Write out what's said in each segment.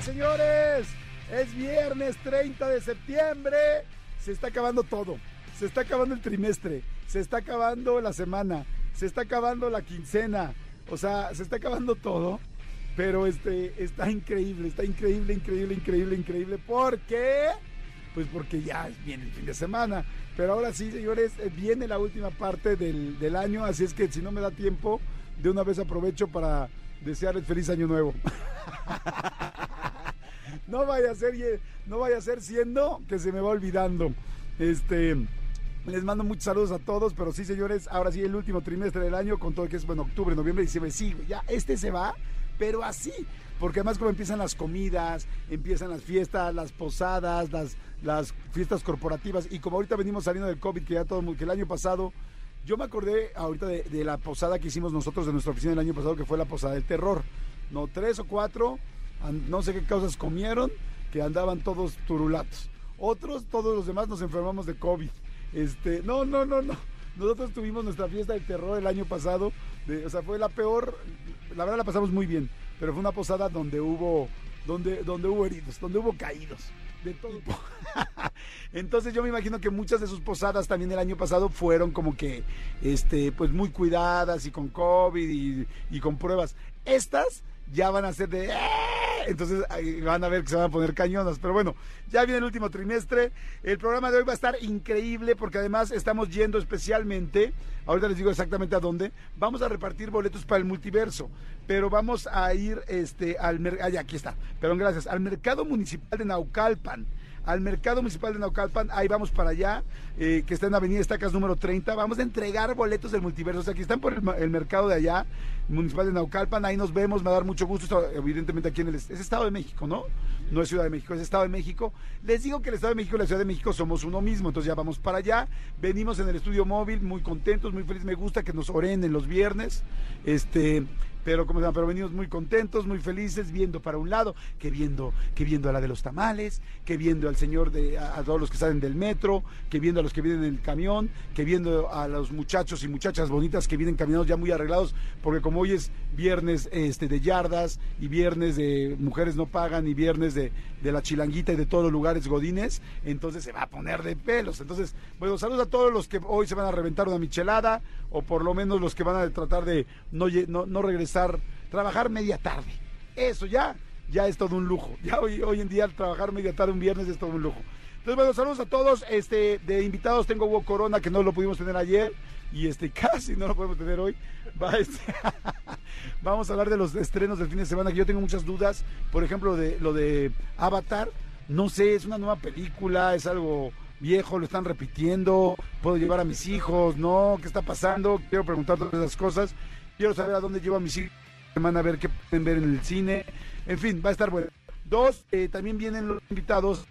Señores. Es viernes 30 de septiembre. Se está acabando todo. Se está acabando el trimestre. Se está acabando la semana. Se está acabando la quincena. O sea, se está acabando todo. Pero este está increíble, está increíble, increíble, increíble, increíble. ¿Por qué? Pues porque ya viene el fin de semana. Pero ahora sí, señores, eh, viene la última parte del, del año. Así es que si no me da tiempo, de una vez aprovecho para desearles feliz año nuevo. no vaya a ser, no vaya a ser siendo que se me va olvidando. Este, les mando muchos saludos a todos, pero sí, señores, ahora sí el último trimestre del año con todo que es bueno, octubre, noviembre, diciembre, sí, ya este se va, pero así, porque además como empiezan las comidas, empiezan las fiestas, las posadas, las, fiestas corporativas y como ahorita venimos saliendo del COVID, que ya todo que el año pasado yo me acordé ahorita de, la posada que hicimos nosotros de nuestra oficina el año pasado, que fue la posada del terror. No, tres o cuatro, no sé qué causas comieron, que andaban todos turulatos. Otros, todos los demás nos enfermamos de COVID. Este, no, no, no, no. Nosotros tuvimos nuestra fiesta del terror el año pasado. De, o sea, fue la peor. La verdad la pasamos muy bien. Pero fue una posada donde hubo, donde, donde hubo heridos, donde hubo caídos de todo. Entonces yo me imagino que muchas de sus posadas también el año pasado fueron como que, este, pues muy cuidadas y con COVID y, y con pruebas. Estas ya van a ser de... ¡eh! Entonces van a ver que se van a poner cañonas. Pero bueno, ya viene el último trimestre. El programa de hoy va a estar increíble porque además estamos yendo especialmente, ahorita les digo exactamente a dónde, vamos a repartir boletos para el multiverso. Pero vamos a ir este, al... mercado, aquí está, perdón, gracias. Al Mercado Municipal de Naucalpan al Mercado Municipal de Naucalpan, ahí vamos para allá, eh, que está en Avenida Estacas número 30, vamos a entregar boletos del multiverso, o sea, aquí están por el, mercado de allá, Municipal de Naucalpan, ahí nos vemos, me va a dar mucho gusto, evidentemente aquí en el es Estado de México, ¿no? No es Ciudad de México, es Estado de México. Les digo que el Estado de México y la Ciudad de México somos uno mismo, entonces ya vamos para allá, venimos en el estudio móvil, muy contentos, muy felices, me gusta que nos oren los viernes, este pero como se llama, pero venimos muy contentos, muy felices, viendo para un lado, que viendo, que viendo a la de los tamales, que viendo al señor de, a, a, todos los que salen del metro, que viendo a los que vienen en el camión, que viendo a los muchachos y muchachas bonitas que vienen caminados ya muy arreglados, porque como hoy es viernes este de yardas y viernes de mujeres no pagan y viernes de, de la chilanguita y de todos los lugares godines, entonces se va a poner de pelos. Entonces, bueno, saludos a todos los que hoy se van a reventar una michelada, o por lo menos los que van a tratar de no, no, no regresar, trabajar media tarde. Eso ya, ya es todo un lujo. Ya hoy, hoy en día trabajar media tarde un viernes es todo un lujo. Entonces, bueno, saludos a todos. Este, de invitados tengo Hugo Corona, que no lo pudimos tener ayer, y este, casi no lo podemos tener hoy. Va, este, vamos a hablar de los estrenos del fin de semana, que yo tengo muchas dudas. Por ejemplo, de lo de Avatar. No sé, es una nueva película, es algo viejo, lo están repitiendo, puedo llevar a mis hijos, no, ¿qué está pasando? Quiero preguntar todas esas cosas, quiero saber a dónde llevo a mis hijos, a ver qué pueden ver en el cine, en fin, va a estar bueno. Dos, eh, también vienen los invitados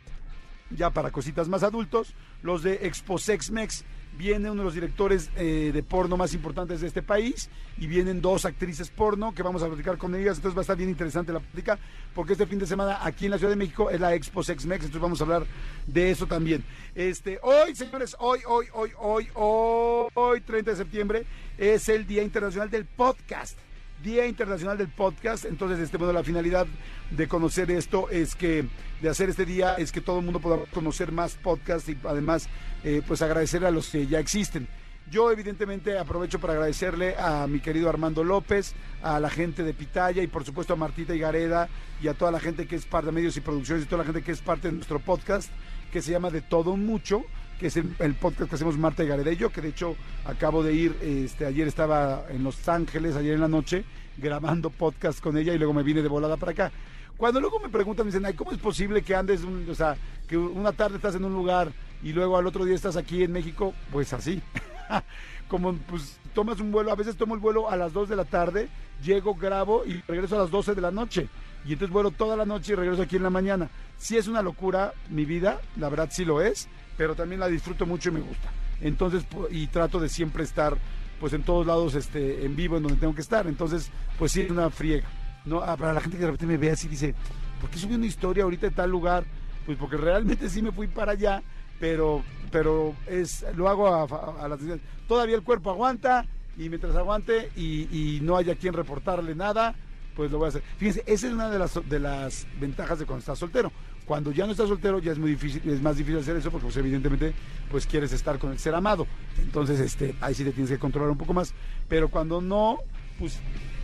ya para cositas más adultos, los de Expo Sex Mex, viene uno de los directores eh, de porno más importantes de este país y vienen dos actrices porno que vamos a platicar con ellas, entonces va a estar bien interesante la plática porque este fin de semana aquí en la Ciudad de México es la Expo Sex Mex, entonces vamos a hablar de eso también. Este, hoy, señores, hoy, hoy, hoy, hoy, hoy, hoy 30 de septiembre es el Día Internacional del Podcast. Día Internacional del Podcast. Entonces, este, bueno, la finalidad de conocer esto es que, de hacer este día, es que todo el mundo pueda conocer más podcasts y además, eh, pues agradecer a los que ya existen. Yo evidentemente aprovecho para agradecerle a mi querido Armando López, a la gente de Pitaya y por supuesto a Martita Higareda y a toda la gente que es parte de medios y producciones y toda la gente que es parte de nuestro podcast que se llama De Todo Mucho, que es el, el, podcast que hacemos Marta y yo, que de hecho acabo de ir, este, ayer estaba en Los Ángeles, ayer en la noche, grabando podcast con ella y luego me vine de volada para acá. Cuando luego me preguntan, me dicen, ay, ¿cómo es posible que andes, un, o sea, que una tarde estás en un lugar y luego al otro día estás aquí en México? Pues así. como pues tomas un vuelo, a veces tomo el vuelo a las 2 de la tarde, llego, grabo y regreso a las 12 de la noche. Y entonces vuelo toda la noche y regreso aquí en la mañana. Sí es una locura mi vida, la verdad sí lo es, pero también la disfruto mucho y me gusta. Entonces, y trato de siempre estar pues en todos lados este, en vivo, en donde tengo que estar. Entonces, pues sí, es una friega. ¿no? Ah, para la gente que de repente me ve así dice, ¿por qué subí una historia ahorita de tal lugar? Pues porque realmente sí me fui para allá, pero, pero es, lo hago a, a, las Todavía el cuerpo aguanta y mientras aguante y, no haya quien reportarle nada, pues lo voy a hacer. Fíjense, esa es una de las, de las ventajas de cuando estás soltero. Cuando ya no estás soltero ya es muy difícil, es más difícil hacer eso porque pues, evidentemente pues quieres estar con el ser amado. Entonces, este, ahí sí te tienes que controlar un poco más. Pero cuando no, pues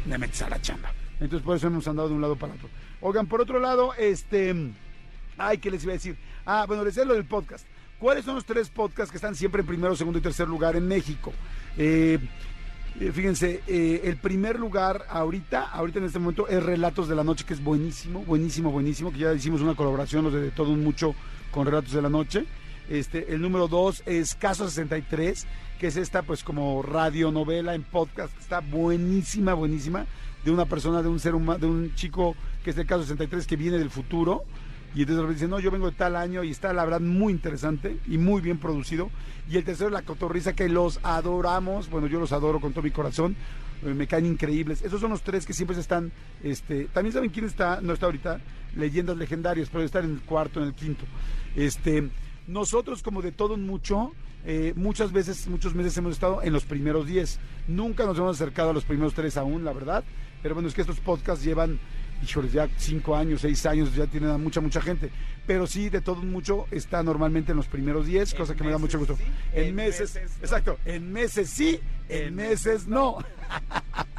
me metes a la chamba. Entonces por eso hemos andado de un lado para otro. Oigan, por otro lado, este, ay, ¿qué les iba a decir? Ah, bueno, les decía lo del podcast. ¿Cuáles son los tres podcasts que están siempre en primero, segundo y tercer lugar en México? Eh, fíjense, eh, el primer lugar ahorita, ahorita en este momento, es Relatos de la Noche, que es buenísimo, buenísimo, buenísimo, que ya hicimos una colaboración, los de, todo un mucho, con Relatos de la Noche. Este, el número dos es Caso 63, que es esta pues como radionovela en podcast, está buenísima, buenísima, de una persona, de un ser humano, de un chico que es el Caso 63, que viene del futuro, y entonces dice, no, yo vengo de tal año y está la verdad muy interesante y muy bien producido. Y el tercero, La Cotorriza, que los adoramos, bueno, yo los adoro con todo mi corazón, eh, me caen increíbles. Esos son los tres que siempre están, este, también saben quién está, no está ahorita, Leyendas Legendarias, pero estar en el cuarto, en el quinto. Este, nosotros como de todo mucho, eh, muchas veces, muchos meses hemos estado en los primeros diez. Nunca nos hemos acercado a los primeros tres aún, la verdad. Pero bueno, es que estos podcasts llevan híjoles, ya cinco años, seis años, ya tienen a mucha, mucha gente. Pero sí, de todo mucho, está normalmente en los primeros diez, cosa que me da mucho gusto. en, meses, exacto, en meses sí, en, meses, no.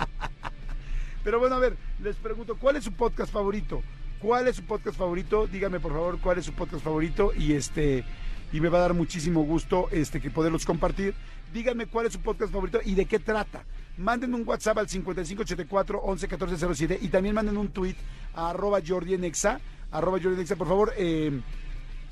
Pero bueno, a ver, les pregunto, ¿cuál es su podcast favorito? ¿Cuál es su podcast favorito? Díganme por favor cuál es su podcast favorito y este y me va a dar muchísimo gusto este que poderlos compartir. Díganme cuál es su podcast favorito y de qué trata manden un WhatsApp al 5584 111407 y también manden un tweet a arroba Jordi arroba Jordi por favor, eh,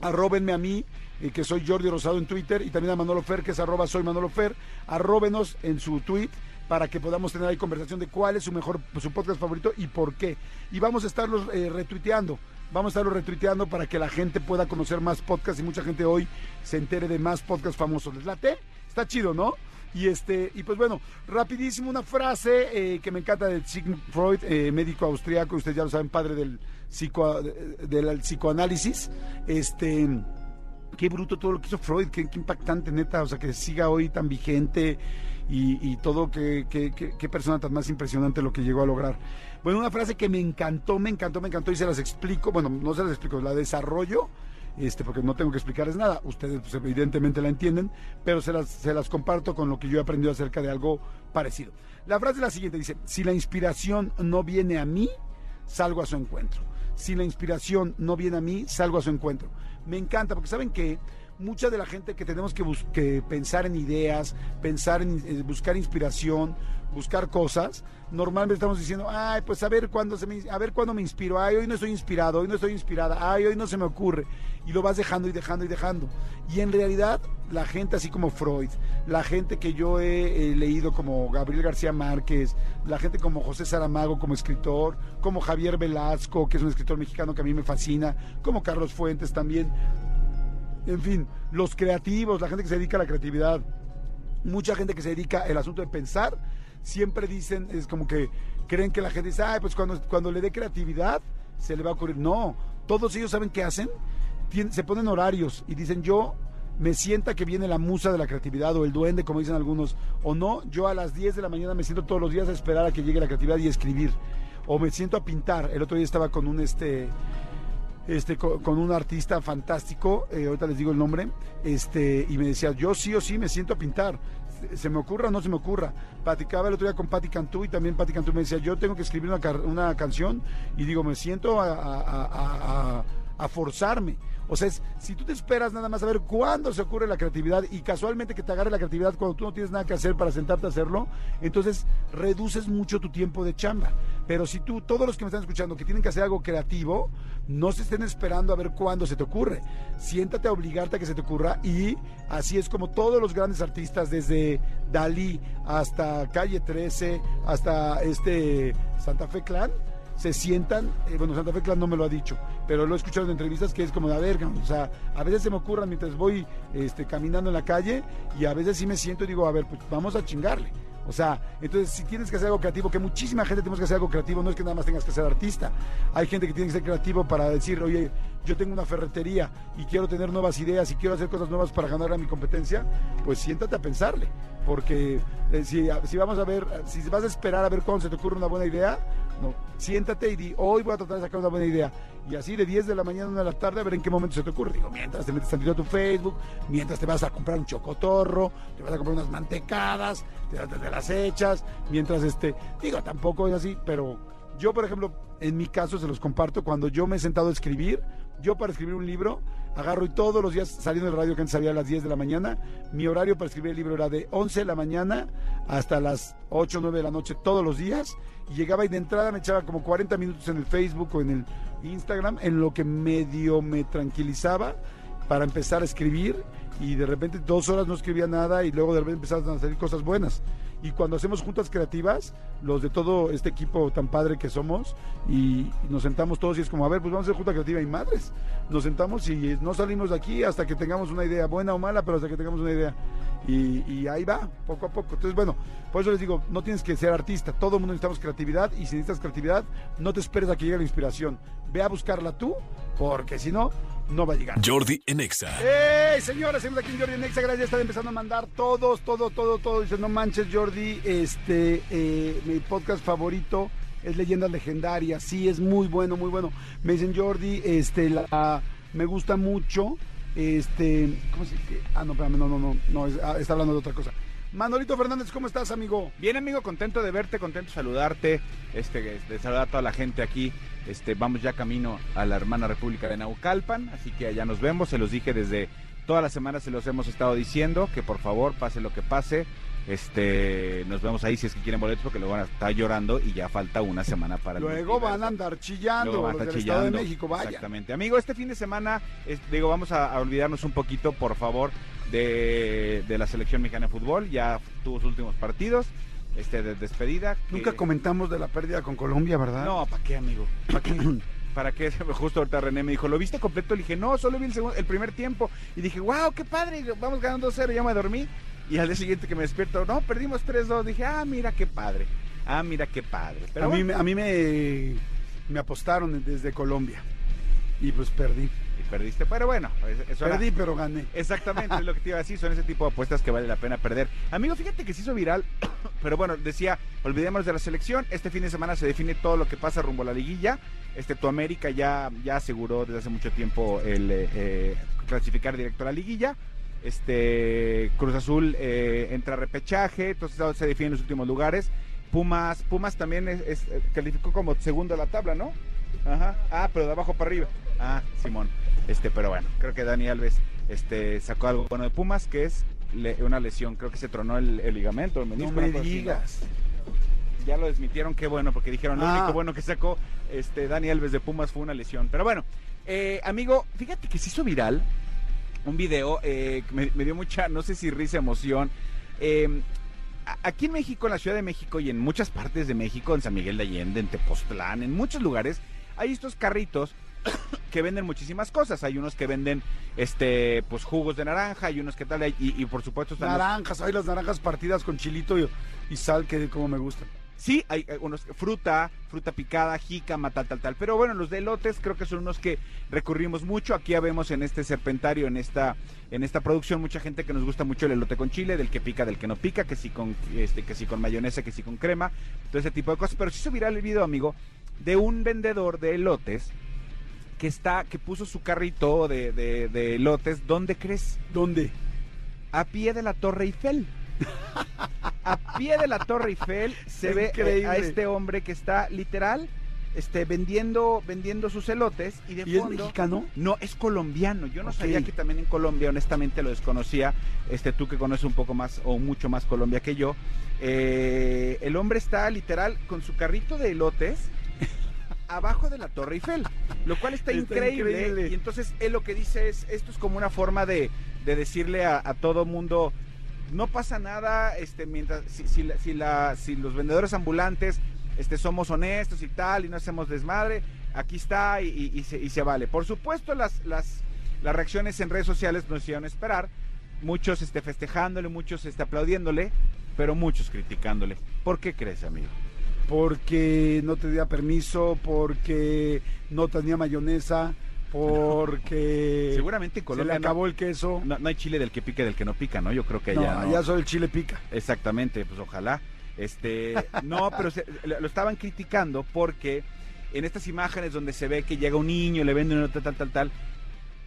arrobenme a mí, eh, que soy Jordi Rosado en Twitter, y también a Manolo Fer, que es arroba soy Manolo Fer, arróbenos en su tweet para que podamos tener ahí conversación de cuál es su mejor, su podcast favorito y por qué. Y vamos a estarlos eh, retuiteando. Vamos a estarlo retuiteando para que la gente pueda conocer más podcasts y mucha gente hoy se entere de más podcasts famosos. ¿Les late? Está chido, ¿no? Y este, y pues bueno, rapidísimo una frase eh, que me encanta de Sigmund Freud, eh, médico austriaco, ustedes ya lo saben, padre del, psico, del psicoanálisis. Este, qué bruto todo lo que hizo Freud, qué, impactante, neta, o sea, que siga hoy tan vigente y, todo, qué, qué, persona tan más impresionante lo que llegó a lograr. Bueno, una frase que me encantó, me encantó, me encantó y se las explico, bueno, no se las explico, la desarrollo este, porque no tengo que explicarles nada, ustedes pues, evidentemente la entienden, pero se las, se las comparto con lo que yo he aprendido acerca de algo parecido. La frase es la siguiente, dice, si la inspiración no viene a mí, salgo a su encuentro. Si la inspiración no viene a mí, salgo a su encuentro. Me encanta, porque saben que mucha de la gente que tenemos que, que pensar en ideas, pensar en eh, buscar inspiración, buscar cosas, normalmente estamos diciendo, ay, pues a ver cuándo me, a ver cuándo me inspiro, ay, hoy no estoy inspirado, hoy no estoy inspirada, ay, hoy no se me ocurre. Y lo vas dejando y dejando y dejando. Y en realidad, la gente así como Freud, la gente que yo he, leído como Gabriel García Márquez, la gente como José Saramago como escritor, como Javier Velasco, que es un escritor mexicano que a mí me fascina, como Carlos Fuentes también. En fin, los creativos, la gente que se dedica a la creatividad, mucha gente que se dedica al asunto de pensar siempre dicen, es como que creen que la gente dice, ay, pues cuando, cuando le dé creatividad se le va a ocurrir. No, todos ellos saben qué hacen, se ponen horarios y dicen, yo me sienta que viene la musa de la creatividad o el duende, como dicen algunos, o no, yo a las 10 de la mañana me siento todos los días a esperar a que llegue la creatividad y escribir, o me siento a pintar. El otro día estaba con un este este, con, un artista fantástico, eh, ahorita les digo el nombre, este, y me decía, yo sí o sí me siento a pintar se me ocurra o no se me ocurra. Platicaba el otro día con Patti Cantú y también Patti Cantú me decía, yo tengo que escribir una, una canción y digo, me siento a, a, forzarme. O sea, es, si tú te esperas nada más a ver cuándo se ocurre la creatividad y casualmente que te agarre la creatividad cuando tú no tienes nada que hacer para sentarte a hacerlo, entonces reduces mucho tu tiempo de chamba. Pero si tú, todos los que me están escuchando, que tienen que hacer algo creativo, no se estén esperando a ver cuándo se te ocurre. Siéntate a obligarte a que se te ocurra y así es como todos los grandes artistas, desde Dalí hasta Calle 13, hasta este Santa Fe Clan, se sientan, eh, bueno, Santa Fe Clan no me lo ha dicho, pero lo he escuchado en entrevistas que es como de, a ver, o sea, a veces se me ocurran mientras voy este, caminando en la calle y a veces sí me siento y digo, a ver, pues vamos a chingarle. O sea, entonces si tienes que hacer algo creativo, que muchísima gente tenemos que hacer algo creativo, no es que nada más tengas que ser artista. Hay gente que tiene que ser creativo para decir, oye, yo tengo una ferretería y quiero tener nuevas ideas y quiero hacer cosas nuevas para ganar a mi competencia, pues siéntate a pensarle. Porque eh, si, si, vamos a ver, si vas a esperar a ver cuándo se te ocurre una buena idea, no, siéntate y di, hoy voy a tratar de sacar una buena idea. Y así de 10 de la mañana a 1 de la tarde a ver en qué momento se te ocurre. Digo, mientras te metes tantito a tu Facebook, mientras te vas a comprar un chocotorro, te vas a comprar unas mantecadas, te, te las echas, mientras este, digo, tampoco es así, pero yo, por ejemplo, en mi caso se los comparto, cuando yo me he sentado a escribir, yo para escribir un libro, agarro y todos los días saliendo del radio que antes salía a las 10 de la mañana, mi horario para escribir el libro era de 11 de la mañana hasta las 8 o 9 de la noche todos los días y llegaba y de entrada me echaba como 40 minutos en el Facebook o en el Instagram en lo que medio me tranquilizaba para empezar a escribir y de repente dos horas no escribía nada y luego de repente empezaban a salir cosas buenas y cuando hacemos juntas creativas, los de todo este equipo tan padre que somos, y, nos sentamos todos y es como, a ver, pues vamos a hacer junta creativa y madres, nos sentamos y no salimos de aquí hasta que tengamos una idea, buena o mala, pero hasta que tengamos una idea. Y, ahí va, poco a poco. Entonces, bueno, por eso les digo, no tienes que ser artista, todo el mundo necesitamos creatividad y si necesitas creatividad, no te esperes a que llegue la inspiración, ve a buscarla tú, porque si no, no va a llegar. Jordi Enexa. ¡Ey, señores! Seguimos aquí en Jordi Enexa. Gracias, están empezando a mandar todos, todo, todo, todo. Dice, no manches, Jordi, este, eh, mi podcast favorito es Leyendas Legendarias. Sí, es muy bueno, muy bueno. Me dicen, Jordi, este, la, me gusta mucho. Este, ¿cómo se dice? Ah, no, espérame, no, no, no, no, ah, está hablando de otra cosa. Manolito Fernández, ¿cómo estás, amigo? Bien, amigo, contento de verte, contento de saludarte, este, de saludar a toda la gente aquí. Este, vamos ya camino a la hermana República de Naucalpan, así que allá nos vemos. Se los dije desde todas las semanas, se los hemos estado diciendo que por favor, pase lo que pase, este, nos vemos ahí si es que quieren boletos porque luego van a estar llorando y ya falta una semana para Luego van a andar chillando, van a estar chillando. Estado de México, vaya. Exactamente. Amigo, este fin de semana, digo, vamos a, olvidarnos un poquito, por favor, de, de la selección mexicana de fútbol. Ya tuvo sus últimos partidos este, de despedida. Nunca comentamos de la pérdida con Colombia, ¿verdad? No, ¿para qué, amigo? ¿Para qué? ¿Para qué? Justo ahorita René me dijo, ¿lo viste completo? Le dije, no, solo vi el, segundo, el primer tiempo. Y dije, wow, qué padre, vamos ganando 2-0, ya me dormí. Y al día siguiente que me despierto, no, perdimos 3-2. Dije, ah, mira qué padre. Ah, mira qué padre. Pero a, mí, a mí me, me apostaron desde Colombia. Y pues perdí perdiste. Pero bueno, eso Perdí, pero gané. Exactamente, es lo que te iba a decir. Son ese tipo de apuestas que vale la pena perder. Amigo, fíjate que se hizo viral, pero bueno, decía, olvidemos de la selección. Este fin de semana se define todo lo que pasa rumbo a la liguilla. Este, tu América ya, ya aseguró desde hace mucho tiempo el eh, eh, clasificar directo a la liguilla. Este Cruz Azul eh, entra a repechaje, entonces se define en los últimos lugares. Pumas, Pumas también es, calificó como segundo de la tabla, ¿no? Ajá. Ah, pero de abajo para arriba. Ah, Simón. Este, pero bueno, creo que Dani Alves este, sacó algo bueno de Pumas, que es una lesión. Creo que se tronó el, ligamento, el menisco. No me digas. Ya lo desmitieron, qué bueno, porque dijeron, lo único ah. bueno que sacó este, Dani Alves de Pumas fue una lesión. Pero bueno, eh, amigo, fíjate que se hizo viral un video eh, que me, dio mucha, no sé si risa, emoción. Em, aquí en México, en la Ciudad de México y en muchas partes de México, en San Miguel de Allende, en Tepoztlán, en muchos lugares, hay estos carritos que venden muchísimas cosas. Hay unos que venden este pues jugos de naranja, hay unos que tal, y, y por supuesto están naranjas, hay las naranjas partidas con chilito y, sal que como me gustan. Sí, hay unos fruta, fruta picada, jícama, tal, tal, tal. Pero bueno, los de elotes creo que son unos que recurrimos mucho. Aquí ya vemos en este serpentario, en esta, en esta producción, mucha gente que nos gusta mucho el elote con chile, del que pica, del que no pica, que sí con, este, que sí con mayonesa, que sí con crema, todo ese tipo de cosas. Pero sí subirá el video, amigo, de un vendedor de elotes que está, que puso su carrito de, de, lotes, ¿dónde crees? ¿Dónde? A pie de la Torre Eiffel. a pie de la Torre Eiffel se ve a este hombre que está literal este, vendiendo, vendiendo sus elotes y de ¿Y es fondo. mexicano? No, es colombiano. Yo no sabía que también en Colombia, honestamente lo desconocía. Este, tú que conoces un poco más o mucho más Colombia que yo. Eh, el hombre está literal con su carrito de elotes abajo de la Torre Eiffel, lo cual está, Está increíble. increíble. Y entonces él lo que dice es, esto es como una forma de, de decirle a, a todo mundo, no pasa nada, este, mientras, si, si, la- si, la- si los vendedores ambulantes este, somos honestos y tal, y no hacemos desmadre, aquí está y, y- y se, y se vale. Por supuesto, las, las, las reacciones en redes sociales nos hicieron esperar, muchos este, festejándole, muchos este, aplaudiéndole, pero muchos criticándole. ¿Por qué crees, amigo? Porque no tenía permiso, porque no tenía mayonesa, porque Seguramente en se le Colombia no- acabó el queso. no, no hay chile del que pique del que no pica, ¿no? Yo creo que allá no. allá solo el chile pica. Exactamente, pues ojalá. Este, no, pero se- lo estaban criticando porque en estas imágenes donde se ve que llega un niño, le vende una tal, tal, tal, tal,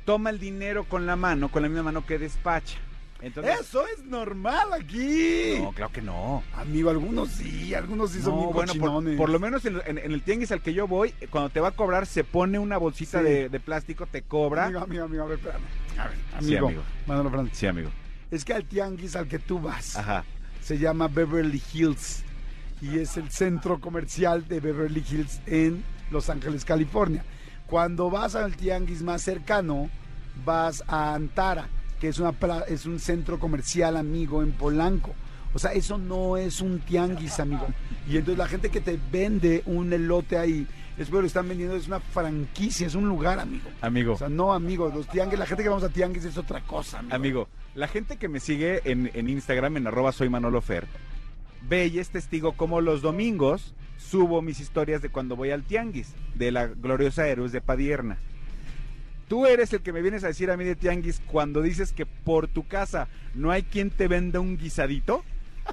toma el dinero con la mano, con la misma mano que despacha. Entonces, Eso es normal aquí. no, claro que no. Amigo, algunos sí, algunos sí son No, bien bueno, por, por lo menos en, en- en el tianguis al que yo voy, eh, cuando te va a cobrar, se pone una bolsita Sí. de, de plástico, te cobra. Amigo, amigo, amigo, a ver, espérame. A ver, Sí, amigo. amigo. Manolo Fernández. Sí, amigo. Es que al tianguis al que tú vas Ajá. se llama Beverly Hills y es el centro comercial de Beverly Hills en Los Ángeles, California. Cuando vas al tianguis más cercano, vas a Antara, que es, una, pla- es un centro comercial amigo en Polanco. O sea, eso no es un tianguis, amigo. Y entonces la gente que te vende un elote ahí, es porque lo están vendiendo, es una franquicia, es un lugar, amigo. Amigo. O sea, no, amigo, los tianguis, la gente que vamos a tianguis es otra cosa, amigo. Amigo, la gente que me sigue en, en Instagram, en arroba soy Manolo Fer, ve y es testigo como los domingos subo mis historias de cuando voy al tianguis, de la gloriosa Héroes de Padierna. Tú eres el que me vienes a decir a mí de tianguis cuando dices que por tu casa no hay quien te venda un guisadito,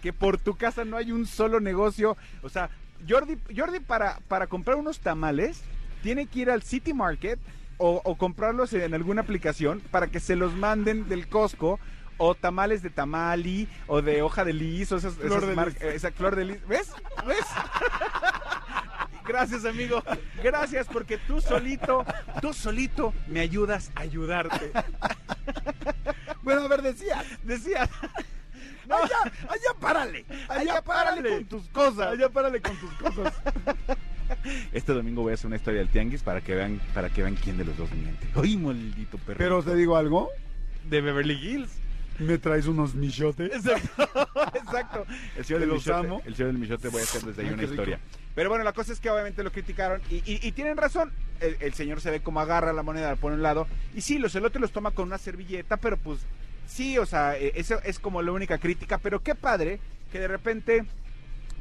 que por tu casa no hay un solo negocio. O sea, Jordi, Jordi para, para comprar unos tamales tiene que ir al City Market o, o comprarlos en alguna aplicación para que se los manden del Costco o tamales de tamali o de hoja de lis o esas, Flor esas de mar- lis. esa flor de lis. ¿Ves? ¿Ves? Gracias, amigo. Gracias porque tú solito, tú solito me ayudas a ayudarte. Bueno, a ver, decía. Decía, Allá, allá párale. allá párale con tus cosas. Allá párale con tus cosas. Este domingo voy a hacer una historia del tianguis para que vean, para que vean quién de los dos miente. ¡Ay, maldito perro! Pero te digo algo, de Beverly Hills. me traes unos michotes. Exacto, exacto. El señor Te del Michote, amo. el señor del Michote voy a hacer desde ahí Ay, una rico. Pero bueno, la cosa es que obviamente lo criticaron y, tienen razón. El, señor se ve como agarra la moneda, la pone un lado. Y sí, los elotes los toma con una servilleta, pero pues sí, o sea, eh, eso es como la única crítica. Pero qué padre que de repente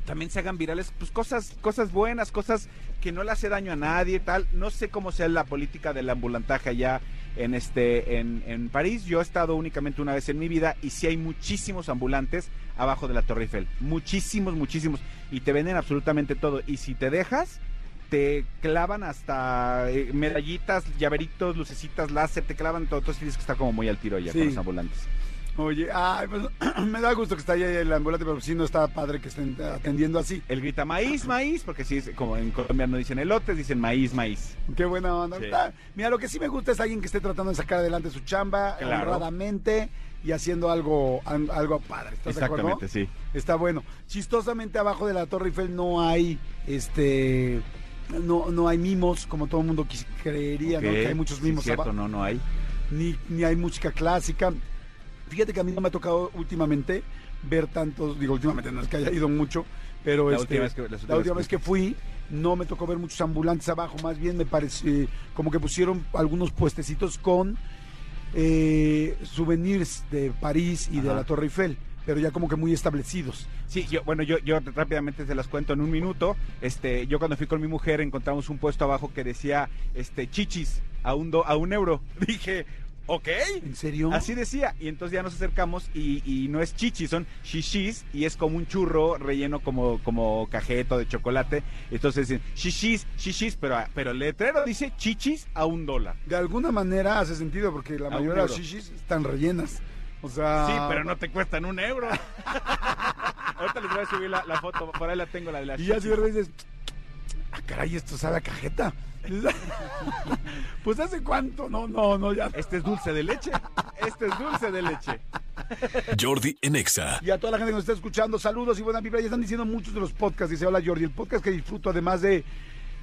también se hagan virales pues cosas cosas buenas cosas que no le hace daño a nadie tal no sé cómo sea la política del ambulantaje allá en este en, en París yo he estado únicamente una vez en mi vida y sí hay muchísimos ambulantes abajo de la Torre Eiffel muchísimos muchísimos y te venden absolutamente todo y si te dejas te clavan hasta eh, medallitas, llaveritos, lucecitas, láser, te clavan todo. Entonces tienes que estar como muy al tiro ya Sí. con los ambulantes. Oye, ay, pues, me da gusto que está ahí el ambulante, pero sí no está padre que estén atendiendo así. Él grita maíz, maíz, porque sí, es como en Colombia no dicen elotes, dicen maíz, maíz. Qué buena onda. Sí. Está- Mira, lo que sí me gusta es alguien que esté tratando de sacar adelante su chamba Claro. honradamente y haciendo algo, algo padre. ¿Estás de acuerdo? Exactamente, sí. Está bueno. Chistosamente abajo de la Torre Eiffel no hay este no, no hay mimos, como todo el mundo creería, ¿no? Que hay muchos sí, mimos cierto, abajo. no, no hay. Ni, ni hay música clásica. Fíjate que a mí no me ha tocado últimamente ver tantos, digo últimamente no es que haya ido mucho, pero La este, última vez que- las la últimas última vez que que- fui no me tocó ver muchos ambulantes abajo, más bien me parece como que pusieron algunos puestecitos con eh, souvenirs de París y de la Torre Eiffel, pero ya como que muy establecidos. Sí, yo, bueno, yo, yo rápidamente se las cuento en un minuto. Este, yo cuando fui con mi mujer encontramos un puesto abajo que decía, este, chichis a un do- a un euro. Dije, ok. ¿En serio? Así decía, y entonces ya nos acercamos y, y no es chichis, son shishis y es como un churro relleno como, como cajeto de chocolate. Entonces dicen shishis, shishis, pero, pero el letrero dice chichis a un dólar. De alguna manera hace sentido porque la A mayoría de las shishis están rellenas. O sea, Sí, pero no te cuestan un euro. Ahorita les voy a subir la, la foto, por ahí la tengo, la de la Y ya si dices, ah, caray, esto sabe a cajeta. pues hace cuánto, no, no, no, ya. Este es dulce de leche. Este es dulce de leche. Jordi en Exa. Y a toda la gente que nos está escuchando, saludos y buena vibra. Ya están diciendo muchos de los podcasts. Dice, hola Jordi, el podcast que disfruto, además de,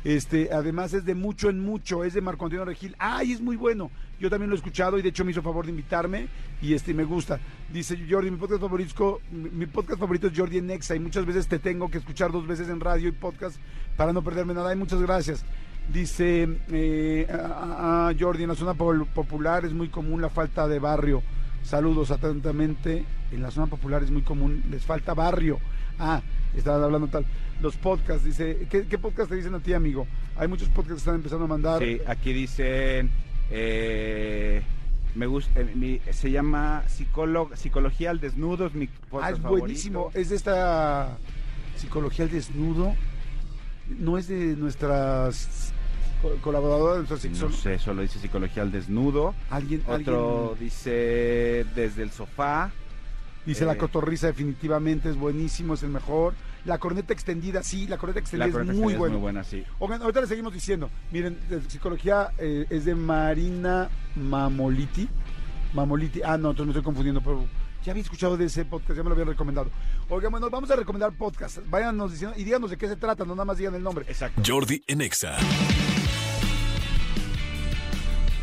este, además es de mucho en mucho, es de Marco Antonio Regil. ¡Ay, es muy bueno! Yo también lo he escuchado y de hecho me hizo favor de invitarme y este me gusta. Dice Jordi, mi podcast favorito, mi podcast favorito es Jordi en Exa y muchas veces te tengo que escuchar dos veces en radio y podcast para no perderme nada. Y muchas gracias. Dice eh, ah, ah, Jordi, en la zona popular es muy común la falta de barrio. Saludos atentamente. En la zona popular es muy común, les falta barrio. Ah, estaban hablando tal. Los podcasts, dice, ¿qué, qué podcast te dicen a ti, amigo? Hay muchos podcasts que están empezando a mandar. Sí, aquí dicen. eh, me gusta. eh, mi- se llama psicólogo, Psicología al Desnudo. Es mi ah, podcast es favorito. buenísimo. Es de esta psicología al desnudo. No es de nuestras co- colaboradoras, de No sé, solo dice Psicología al Desnudo. Alguien, Otro alguien dice Desde el sofá. dice eh, la cotorriza definitivamente es buenísimo, es el mejor. La corneta extendida, sí, la corneta La extendida es muy es buena. muy buena, sí. Oigan, ahorita le seguimos diciendo. Miren, psicología eh, es de Marina Mamoliti. Mamoliti. Ah, no, entonces me estoy confundiendo, pero ya había escuchado de ese podcast, ya me lo habían recomendado. Oigan, bueno, vamos a recomendar podcasts. Váyanos diciendo y díganos de qué se trata, no nada más digan el nombre. Exacto. Jordi en Exa.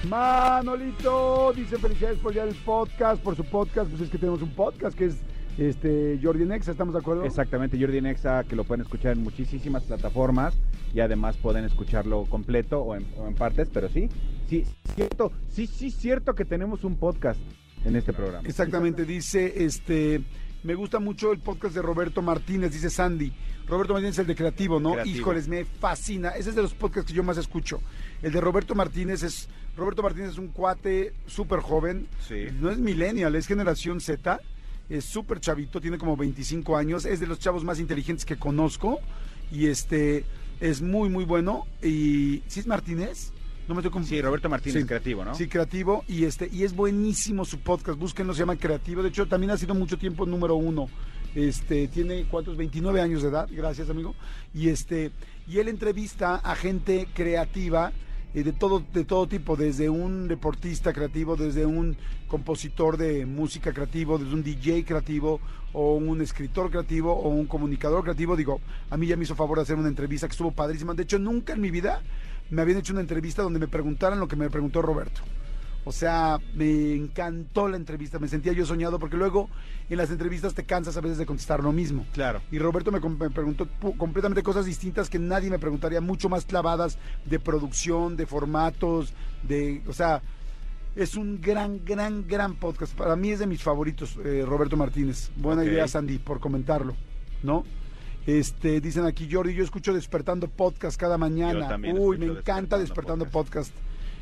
Manolito, dice felicidades por ya el podcast, por su podcast. Pues es que tenemos un podcast que es este Jordi Nexa, ¿estamos de acuerdo? Exactamente, Jordi Nexa, que lo pueden escuchar en muchísimas plataformas y además pueden escucharlo completo o en, o en partes, pero sí, sí, cierto, sí, sí, cierto que tenemos un podcast en este programa. Exactamente, dice, este, me gusta mucho el podcast de Roberto Martínez, dice Sandy. Roberto Martínez es el de Creativo, ¿no? Creativo. Híjoles, me fascina. Ese es de los podcasts que yo más escucho. El de Roberto Martínez es, Roberto Martínez es un cuate súper joven. Sí. No es millennial, es generación Z. Es súper chavito, tiene como 25 años. Es de los chavos más inteligentes que conozco. Y este, es muy, muy bueno. Y, ¿sí es Martínez? No me estoy confundiendo. Sí, Roberto Martínez, Sí. creativo, ¿no? Sí, creativo y este y es buenísimo su podcast. Búsquenlo, se llama Creativo. De hecho, también ha sido mucho tiempo número uno. Este tiene cuántos 29 años de edad. Gracias, amigo. Y este y él entrevista a gente creativa eh, de todo de todo tipo, desde un deportista creativo, desde un compositor de música creativo, desde un DJ creativo o un escritor creativo o un comunicador creativo. Digo, a mí ya me hizo favor de hacer una entrevista que estuvo padrísima. De hecho, nunca en mi vida me habían hecho una entrevista donde me preguntaran lo que me preguntó Roberto. O sea, me encantó la entrevista, me sentía yo soñado porque luego en las entrevistas te cansas a veces de contestar lo mismo. Claro. Y Roberto me, me preguntó completamente cosas distintas que nadie me preguntaría, mucho más clavadas de producción, de formatos, de, o sea, es un gran, gran, gran podcast. Para mí es de mis favoritos, eh, Roberto Martínez. Buena idea, Sandy, por comentarlo, ¿no? Este, dicen aquí, Jordi, yo escucho Despertando Podcast cada mañana. Uy, me encanta Despertando Despertando podcast.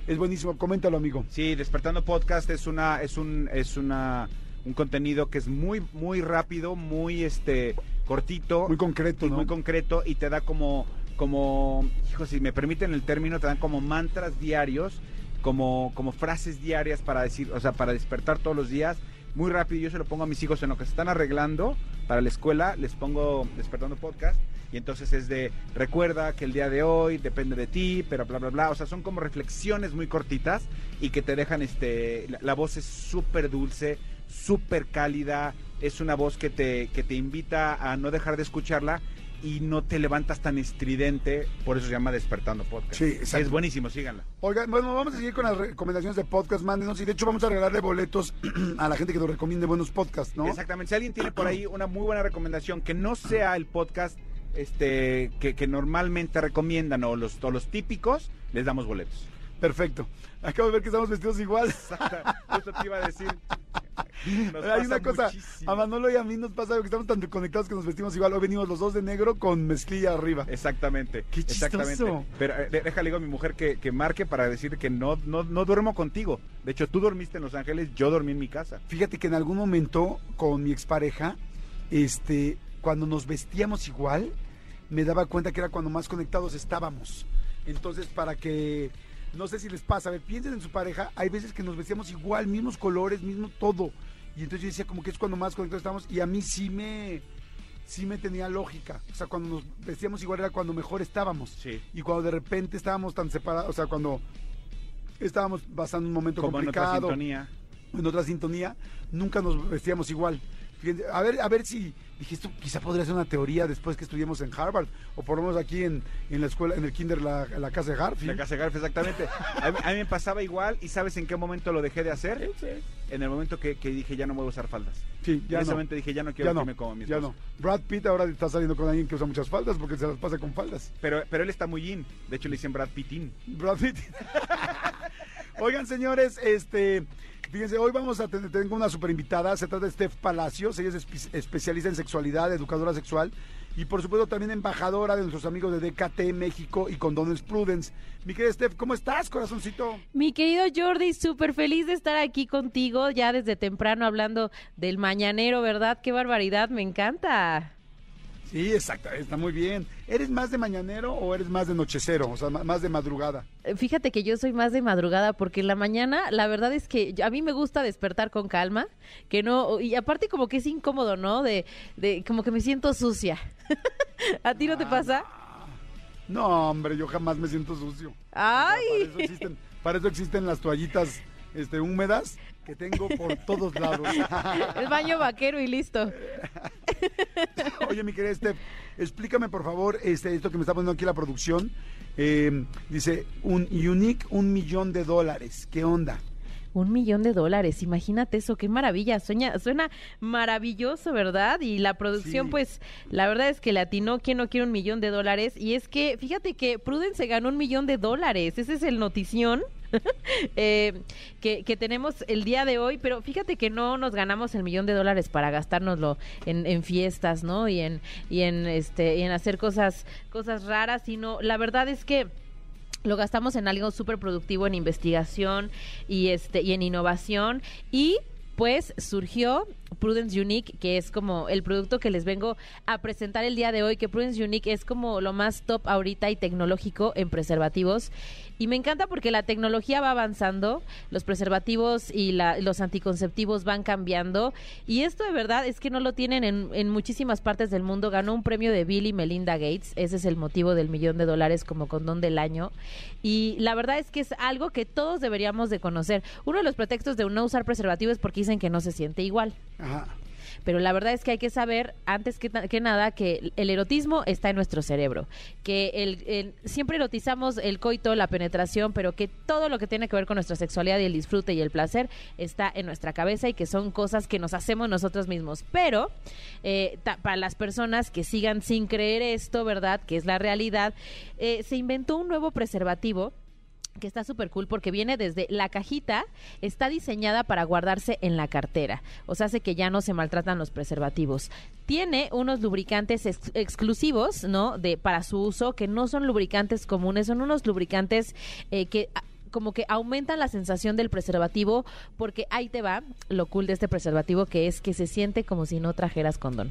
Es buenísimo, coméntalo, amigo. Sí, Despertando Podcast es una, es un, es una, un contenido que es muy, muy rápido, muy este cortito. Muy concreto, muy concreto y te da como, como, hijo, si me permiten el término, te dan como mantras diarios, como, como frases diarias para decir, o sea, para despertar todos los días. Muy rápido, yo se lo pongo a mis hijos en lo que se están arreglando para la escuela, les pongo despertando podcast y entonces es de recuerda que el día de hoy depende de ti, pero bla bla bla, o sea, son como reflexiones muy cortitas y que te dejan este la, la voz es súper dulce, súper cálida, es una voz que te que te invita a no dejar de escucharla y no te levantas tan estridente, por eso se llama Despertando Podcast. Sí, exacto. Es buenísimo, síganla. Oigan, bueno, vamos a seguir con las recomendaciones de podcast, mándenos. Y de hecho vamos a regalarle boletos a la gente que nos recomiende buenos podcasts, ¿no? Exactamente. Si alguien tiene por ahí una muy buena recomendación que no sea el podcast este que, que normalmente recomiendan o los, o los típicos, les damos boletos. Perfecto. Acabo de ver que estamos vestidos igual. Justo te iba a decir. nos Hay una cosa, muchísimo. a Manolo y a mí nos pasa algo que estamos tan conectados que nos vestimos igual. Hoy venimos los dos de negro con mezclilla arriba. Exactamente. Qué chistoso. Exactamente. Pero eh, déjale digo a mi mujer que, que marque para decir que no, no, no duermo contigo. De hecho, tú dormiste en Los Ángeles, yo dormí en mi casa. Fíjate que en algún momento con mi expareja, este, cuando nos vestíamos igual, me daba cuenta que era cuando más conectados estábamos. Entonces, para que, no sé si les pasa, a ver, piensen en su pareja, hay veces que nos vestíamos igual, mismos colores, mismo todo. Y entonces yo decía como que es cuando más conectados estamos y a mí sí me, sí me tenía lógica. O sea, cuando nos vestíamos igual era cuando mejor estábamos. Sí. Y cuando de repente estábamos tan separados, o sea, cuando estábamos pasando un momento Como en otra complicado, sintonía. en otra sintonía, nunca nos vestíamos igual. A ver, a ver si dije esto quizá podría ser una teoría después que estudiemos en Harvard o por lo menos aquí en, en la escuela, en el kinder, la, la casa de Harfield. La casa de Garf, exactamente. A mí, a mí me pasaba igual y ¿sabes en qué momento lo dejé de hacer? En el momento que, que dije ya no voy a usar faldas. Sí, en ya ese no. momento dije ya no quiero Ya no, como mi ya esposo. no. Brad Pitt ahora está saliendo con alguien que usa muchas faldas porque se las pasa con faldas. Pero, pero él está muy in. De hecho le dicen Brad Pittin. Brad Pitt. Oigan, señores, este, fíjense, hoy vamos a tener, tengo una super invitada, se trata de Steph Palacios, ella es espe- especialista en sexualidad, educadora sexual y por supuesto también embajadora de nuestros amigos de DKT México y Condones Prudence. Mi querida Steph, ¿cómo estás, corazoncito? Mi querido Jordi, súper feliz de estar aquí contigo ya desde temprano hablando del mañanero, ¿verdad? Qué barbaridad, me encanta. Sí, exacto, está muy bien. ¿Eres más de mañanero o eres más de nochecero? O sea, más de madrugada. Eh, Fíjate que yo soy más de madrugada porque en la mañana la verdad es que a mí me gusta despertar con calma, que no y aparte como que es incómodo, ¿no? De, de como que me siento sucia. ¿A ti no te pasa? No, hombre, yo jamás me siento sucio. Ay. Para eso existen, para eso existen las toallitas este, húmedas que tengo por todos lados. El baño vaquero y listo. Oye, mi querida Steph, explícame por favor este, esto que me está poniendo aquí la producción. Eh, dice, un unique, un millón de dólares. ¿Qué onda? Un millón de dólares, imagínate eso, qué maravilla, sueña, suena maravilloso, ¿verdad? Y la producción, Sí. pues, la verdad es que le atinó quien no quiere un millón de dólares. Y es que, fíjate que Prudence ganó un millón de dólares, ese es el notición. eh, que, que tenemos el día de hoy, pero fíjate que no nos ganamos el millón de dólares para gastárnoslo en, en fiestas, ¿no? Y en, y en este, y en hacer cosas, cosas raras, sino la verdad es que lo gastamos en algo súper productivo en investigación y este y en innovación. Y pues surgió Prudence Unique, que es como el producto que les vengo a presentar el día de hoy, que Prudence Unique es como lo más top ahorita y tecnológico en preservativos. Y me encanta porque la tecnología va avanzando, los preservativos y la- los anticonceptivos van cambiando. Y esto de verdad es que no lo tienen en, en muchísimas partes del mundo. Ganó un premio de Bill y Melinda Gates. Ese es el motivo del millón de dólares como condón del año. Y la verdad es que es algo que todos deberíamos de conocer. Uno de los pretextos de no usar preservativo es porque dicen que no se siente igual. Ajá. Pero la verdad es que hay que saber, antes que, nada, que el erotismo está en nuestro cerebro. Que el- siempre erotizamos el coito, la penetración, pero que todo lo que tiene que ver con nuestra sexualidad y el disfrute y el placer está en nuestra cabeza y que son cosas que nos hacemos nosotros mismos. Pero eh, ta- para las personas que sigan sin creer esto, ¿verdad? Que es la realidad, eh, se inventó un nuevo preservativo que está súper cool porque viene desde la cajita, está diseñada para guardarse en la cartera, o sea, hace que ya no se maltratan los preservativos. Tiene unos lubricantes ex- exclusivos, ¿no? De para su uso que no son lubricantes comunes, son unos lubricantes eh, que ah, como que aumentan la sensación del preservativo porque ahí te va lo cool de este preservativo que es que se siente como si no trajeras condón.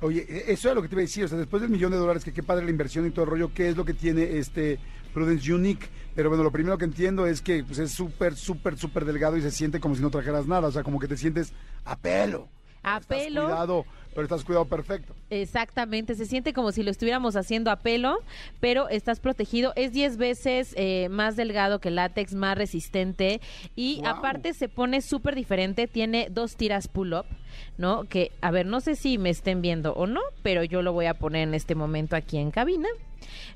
Oye, e- eso es lo que te iba a decir. O sea, después del millón de dólares, que qué padre la inversión y todo el rollo, ¿qué es lo que tiene este Prudence Unique? Pero bueno, lo primero que entiendo es que pues, es súper, súper, súper delgado y se siente como si no trajeras nada. O sea, como que te sientes a pelo. A Estás pelo. Cuidado, pero estás cuidado perfecto. Exactamente, se siente como si lo estuviéramos haciendo a pelo, pero estás protegido. Es 10 veces eh, más delgado que látex, más resistente y aparte se pone súper diferente. Tiene dos tiras pull-up, ¿no? Que, a ver, no sé si me estén viendo o no, pero yo lo voy a poner en este momento aquí en cabina.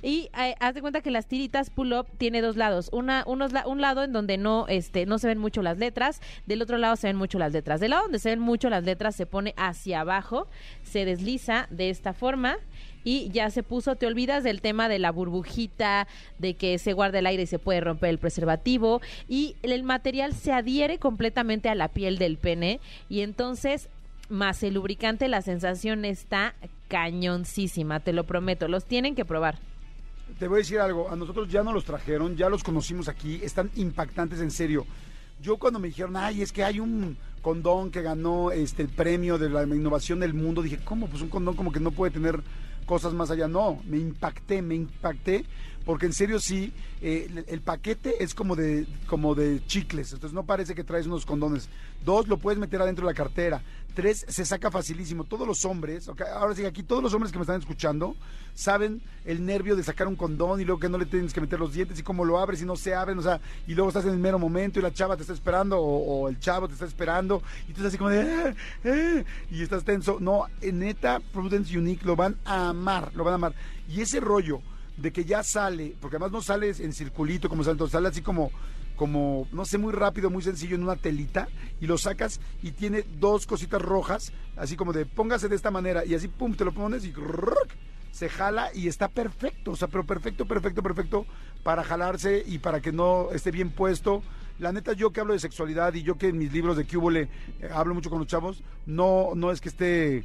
Y eh, haz de cuenta que las tiritas pull-up tiene dos lados. Una, unos un lado en donde no, este, no se ven mucho las letras, del otro lado se ven mucho las letras. Del lado donde se ven mucho las letras se pone hacia abajo, se desliza de esta forma y ya se puso, te olvidas del tema de la burbujita, de que se guarda el aire y se puede romper el preservativo y el material se adhiere completamente a la piel del pene y entonces más el lubricante la sensación está cañoncísima, te lo prometo, los tienen que probar. Te voy a decir algo, a nosotros ya nos los trajeron, ya los conocimos aquí, están impactantes en serio. Yo cuando me dijeron, ay, es que hay un condón que ganó este el premio de la innovación del mundo, dije, ¿cómo? Pues un condón como que no puede tener cosas más allá. No, me impacté, me impacté, porque en serio sí, eh, el, paquete es como de, como de chicles, entonces no parece que traes unos condones. Dos, lo puedes meter adentro de la cartera. Tres, se saca facilísimo. Todos los hombres, ok, ahora sí, aquí todos los hombres que me están escuchando saben el nervio de sacar un condón y luego que no le tienes que meter los dientes y cómo lo abres y no se abren, o sea, y luego estás en el mero momento y la chava te está esperando o, o el chavo te está esperando y tú estás así como de, "Ah, ah", y estás tenso. No, en neta, Prudence Unique lo van a amar, lo van a amar. Y ese rollo de que ya sale, porque además no sale en circulito como entonces sale así como, como, no sé, muy rápido, muy sencillo en una telita y lo sacas y tiene dos cositas rojas, así como de póngase de esta manera y así, pum, te lo pones y grrrr, se jala y está perfecto, o sea, pero perfecto, perfecto, perfecto para jalarse y para que no esté bien puesto. La neta, yo que hablo de sexualidad y yo que en mis libros de Cúbole eh, hablo mucho con los chavos, no, no es que esté,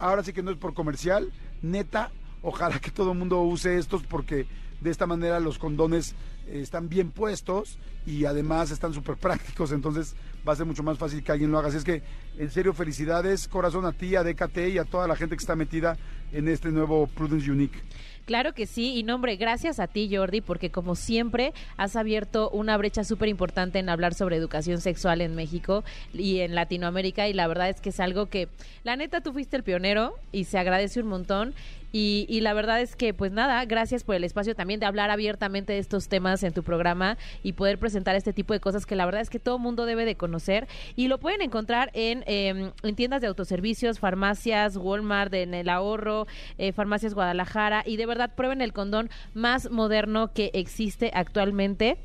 ahora sí que no es por comercial, neta, ojalá que todo el mundo use estos porque de esta manera los condones eh, están bien puestos y además están súper prácticos, entonces va a ser mucho más fácil que alguien lo haga. Así es que, en serio, felicidades, corazón a ti, a DKT y a toda la gente que está metida en este nuevo Prudence Unique. Claro que sí, y nombre, gracias a ti Jordi, porque como siempre has abierto una brecha súper importante en hablar sobre educación sexual en México y en Latinoamérica, y la verdad es que es algo que, la neta, tú fuiste el pionero y se agradece un montón. Y, y, la verdad es que, pues nada, gracias por el espacio también de hablar abiertamente de estos temas en tu programa y poder presentar este tipo de cosas que la verdad es que todo mundo debe de conocer. Y lo pueden encontrar en, eh, en tiendas de autoservicios, farmacias, Walmart, en el ahorro, eh, farmacias Guadalajara. Y de verdad, prueben el condón más moderno que existe actualmente.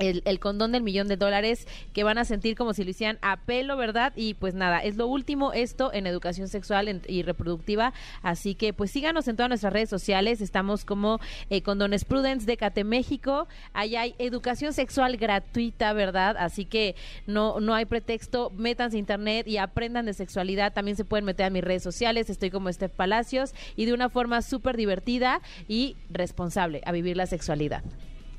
El, condón del millón de dólares que van a sentir como si lo hicieran a pelo, ¿verdad? Y pues nada, es lo último esto en educación sexual y reproductiva. Así que pues síganos en todas nuestras redes sociales. Estamos como eh, Condones Prudence de Cate México. Ahí hay educación sexual gratuita, ¿verdad? Así que no, no hay pretexto. Métanse a internet y aprendan de sexualidad. También se pueden meter a mis redes sociales. Estoy como Steph Palacios y de una forma súper divertida y responsable a vivir la sexualidad.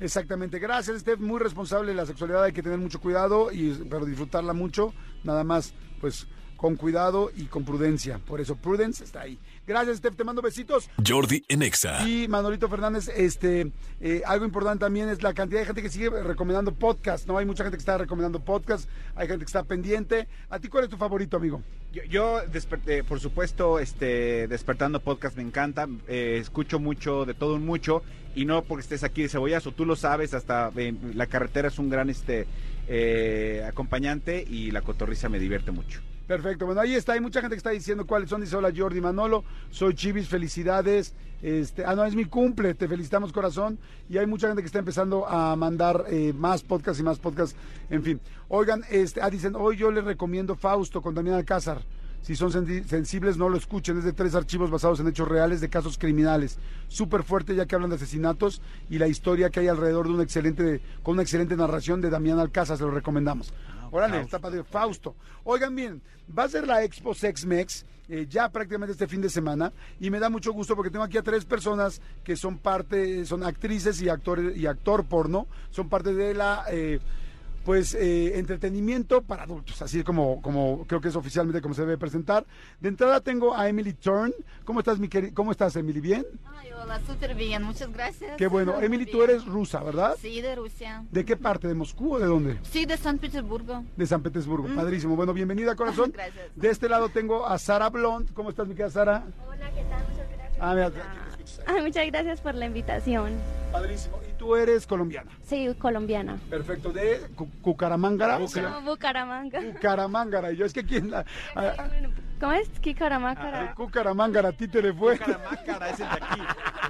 Exactamente, gracias Steph, muy responsable. La sexualidad, hay que tener mucho cuidado, y, pero disfrutarla mucho, nada más pues con cuidado y con prudencia, por eso Prudence está ahí. Gracias Steph, te mando besitos. Jordi Enexa. Y Manolito Fernández, este, eh, algo importante también es la cantidad de gente que sigue recomendando podcast, ¿no? Hay mucha gente que está recomendando podcast, hay gente que está pendiente. ¿A ti cuál es tu favorito, amigo? Yo, yo desperté, por supuesto, este, despertando podcast me encanta, eh, escucho mucho, de todo un mucho, y no porque estés aquí de cebollazo, tú lo sabes, hasta eh, la carretera es un gran este eh, acompañante y la cotorriza me divierte mucho. Perfecto, bueno, ahí está, hay mucha gente que está diciendo cuáles son, dice hola Jordi Manolo, soy Chivis, felicidades, este, ah no, es mi cumple, te felicitamos corazón, y hay mucha gente que está empezando a mandar eh, más podcasts y más podcasts, en fin. Oigan, este, ah, dicen, hoy yo les recomiendo Fausto con Damián Alcázar, si son sensibles no lo escuchen, es de tres archivos basados en hechos reales de casos criminales, súper fuerte ya que hablan de asesinatos y la historia que hay alrededor de un excelente, con una excelente narración de Damián Alcázar, se lo recomendamos. Órale, está padre. Fausto. Oigan bien, va a ser la Expo Sex Mex eh, ya prácticamente este fin de semana y me da mucho gusto porque tengo aquí a tres personas que son parte, son actrices y actores y actor porno, son parte de la eh, pues eh, entretenimiento para adultos, así como, como creo que es oficialmente como se debe presentar. De entrada tengo a Emily Turn. ¿Cómo estás, mi querida? ¿Cómo estás, Emily? ¿Bien? Ay, hola, súper bien, muchas gracias. Qué bueno. Muy Emily, bien. tú eres rusa, ¿verdad? Sí, de Rusia. ¿De qué parte? ¿De Moscú o de dónde? Sí, de San Petersburgo. De San Petersburgo. Padrísimo. Bueno, bienvenida, corazón. Gracias. De este lado tengo a Sara Blond. ¿Cómo estás, mi querida Sara? Hola, ¿qué tal? Muchas gracias. Ah, mira, Ah, muchas gracias por la invitación. Padrísimo. Y tú eres colombiana. Sí, colombiana. Perfecto. De Cu- Cucaramángara. No, Bucaramanga. Cucaramángara. Y yo es que aquí en la. a- ¿Cómo es? a- Kikaramácara. Cucaramángara, a ti te le fue. Bucaramanga es el de aquí,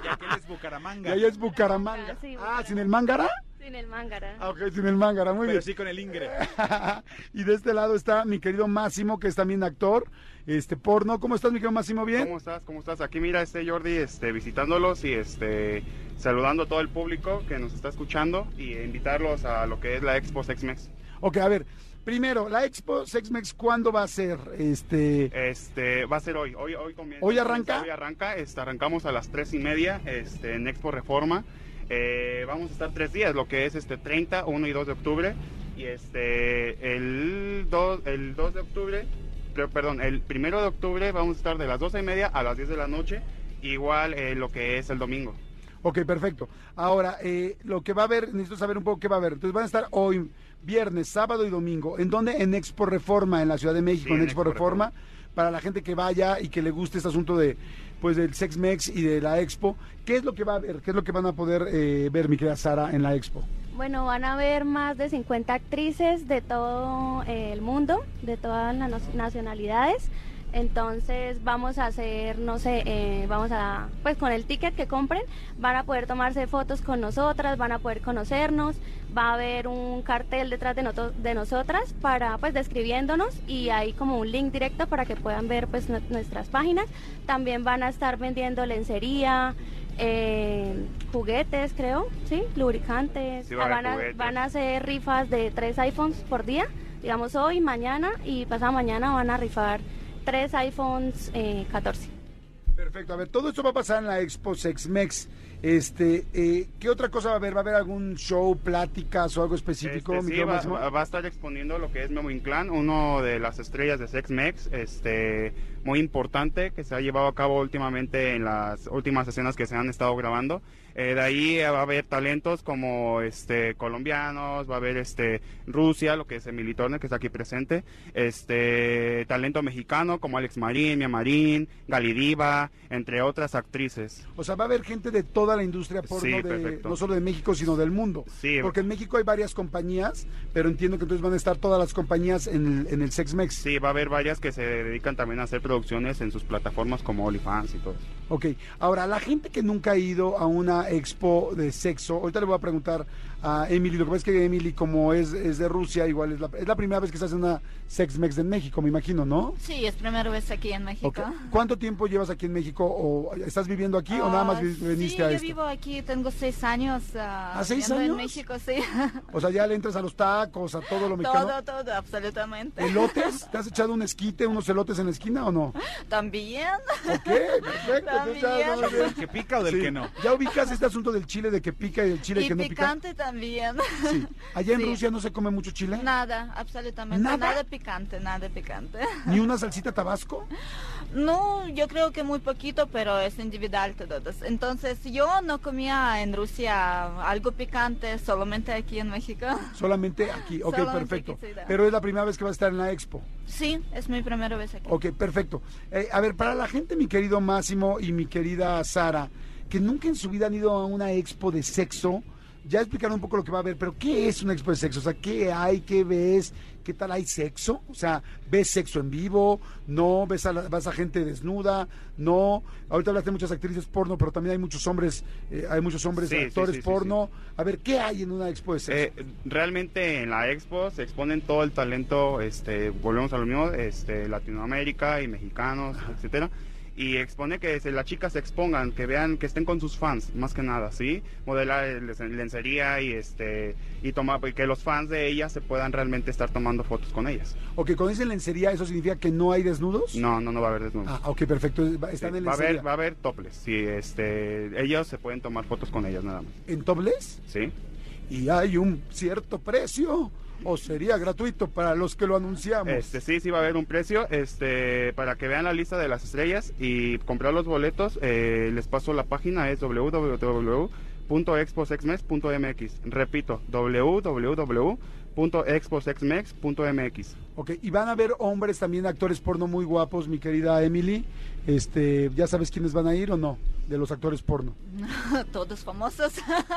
y aquel es Y Bucaramanga. ahí es Bucaramanga. Sí, Ah, Bucaramanga. sin el mángara. Sin el Mángara. Ah, ok, sin el mángara, muy Pero bien. sí con el ingre. y de este lado está mi querido Máximo, que es también actor, este porno. ¿Cómo estás, mi querido Máximo? ¿Bien? ¿Cómo estás? ¿Cómo estás? Aquí mira este Jordi este, visitándolos y este, saludando a todo el público que nos está escuchando y invitarlos a lo que es la Expo Sexmex. Ok, a ver. Primero, la Expo Sexmex, ¿cuándo va a ser? Este. Este, va a ser hoy. Hoy, hoy comienza. ¿Hoy arranca? Hoy arranca. Este, arrancamos a las tres y media este, en Expo Reforma. Eh, vamos a estar tres días, lo que es este 30, 1 y 2 de octubre. Y este, el 2, el 2 de octubre, perdón, el primero de octubre vamos a estar de las 12 y media a las 10 de la noche. Igual eh, lo que es el domingo. Ok, perfecto. Ahora, eh, lo que va a haber, necesito saber un poco qué va a haber. Entonces van a estar hoy, viernes, sábado y domingo. ¿En dónde? En Expo Reforma, en la Ciudad de México, Sí, en en Expo, Expo Reforma. Para la gente que vaya y que le guste este asunto de, pues, del Sex Mex y de la Expo. ¿Qué es lo que va a haber? ¿Qué es lo que van a poder eh, ver, mi querida Sara, en la Expo? Bueno, van a ver más de 50 actrices de todo eh, el mundo, de todas las nacionalidades. Entonces vamos a hacer, no sé, eh, vamos a, pues con el ticket que compren, van a poder tomarse fotos con nosotras, van a poder conocernos, va a haber un cartel detrás de, de nosotras para, pues describiéndonos y hay como un link directo para que puedan ver pues nue- nuestras páginas. También van a estar vendiendo lencería, eh, juguetes, creo, sí, lubricantes. Sí, va a haber van, a, juguetes. van a hacer rifas de tres iPhones por día. Digamos hoy, mañana y pasado mañana van a rifar tres iPhones eh, 14. Perfecto. A ver, todo esto va a pasar en la Expo Sex Mex. Este, eh, ¿qué otra cosa va a haber? ¿Va a haber algún show, pláticas o algo específico? Este, sí, va, va- va a estar exponiendo lo que es Memo Inclán, uno de las estrellas de Sex Mex, este, muy importante que se ha llevado a cabo últimamente en las últimas escenas que se han estado grabando. Eh, de ahí eh, va a haber talentos como este colombianos, va a haber este Rusia, lo que es Emily Turner, que está aquí presente, este talento mexicano como Alex Marín, Mia Marín, Galidiva, entre otras actrices. O sea, va a haber gente de toda la industria porno, Sí, de, no solo de México, sino del mundo. Sí, Porque en México hay varias compañías, pero entiendo que entonces van a estar todas las compañías en el, en el Sex Mex. Sí, va a haber varias que se dedican también a hacer producciones en sus plataformas como OnlyFans y todo. Ok, ahora, la gente que nunca ha ido a una expo de sexo, ahorita le voy a preguntar a Emily, lo que pasa es que Emily, como es, es de Rusia, igual es la, es la primera vez que estás en una Sex Mex en México, me imagino, ¿no? Sí, es primera vez aquí en México. ¿Cuánto tiempo llevas aquí en México? ¿O estás viviendo aquí o nada más Ah, vi- viniste sí, a yo esto? vivo aquí, tengo seis años. ah, ¿Ah, seis años? En México, sí. O sea, ya le entras a los tacos, a todo lo mexicano. todo, todo, absolutamente. ¿Elotes? ¿Te has echado un esquite, unos elotes en la esquina o no? También. Ok, perfecto. entonces ya También. bien. ¿Del que pica o del Sí. que no? ¿Ya ubicas este asunto del chile de que pica y del chile y que no pica? picante también. Sí. ¿Allá en Sí. Rusia no se come mucho chile? Nada, absolutamente ¿Nada? nada, picante, nada picante. ¿Ni una salsita tabasco? No, yo creo que muy poquito, pero es individual todos. Entonces, yo no comía en Rusia algo picante, solamente aquí en México. Solamente aquí. Ok, Solamente perfecto. aquí, sí, da. Pero es la primera vez que va a estar en la expo. Sí, es mi primera vez aquí. Ok, perfecto. Eh, a ver, para la gente, mi querido Máximo y mi querida Sara, que nunca en su vida han ido a una expo de sexo, ya explicaron un poco lo que va a haber, pero ¿qué es una expo de sexo? O sea, ¿qué hay? ¿Qué ves? ¿Qué tal hay sexo? O sea, ¿ves sexo en vivo? ¿No? ¿Ves a, la- vas a gente desnuda? ¿No? Ahorita hablaste de muchas actrices porno, pero también hay muchos hombres, eh, hay muchos hombres Sí, actores sí, sí, porno. A ver, ¿qué hay en una expo de sexo? Eh, realmente en la expo se exponen todo el talento, este, volvemos a lo mismo, este, Latinoamérica y mexicanos, etcétera. Y expone que se- las chicas se expongan, que vean, que estén con sus fans, más que nada, ¿sí? Modelar lencería y este y tomar, que los fans de ellas se puedan realmente estar tomando fotos con ellas. Ok, con ese lencería, ¿eso significa que no hay desnudos? No, no, no va a haber desnudos. Ah, ok, perfecto. Va- Sí, Están en va a haber, lencería. va a haber toples, sí, este, ellos se pueden tomar fotos con ellas nada más, ¿En topless? ¿sí? y hay un cierto precio o sería gratuito para los que lo anunciamos. Este sí, sí va a haber un precio, este, para que vean la lista de las estrellas y comprar los boletos, eh, les paso la página es www.exposexmex.mx. Repito, www.exposexmex.mx. Ok, y van a ver hombres también actores porno muy guapos, mi querida Emily. Este, ¿ya sabes quiénes van a ir o no? De los actores porno. Todos famosos.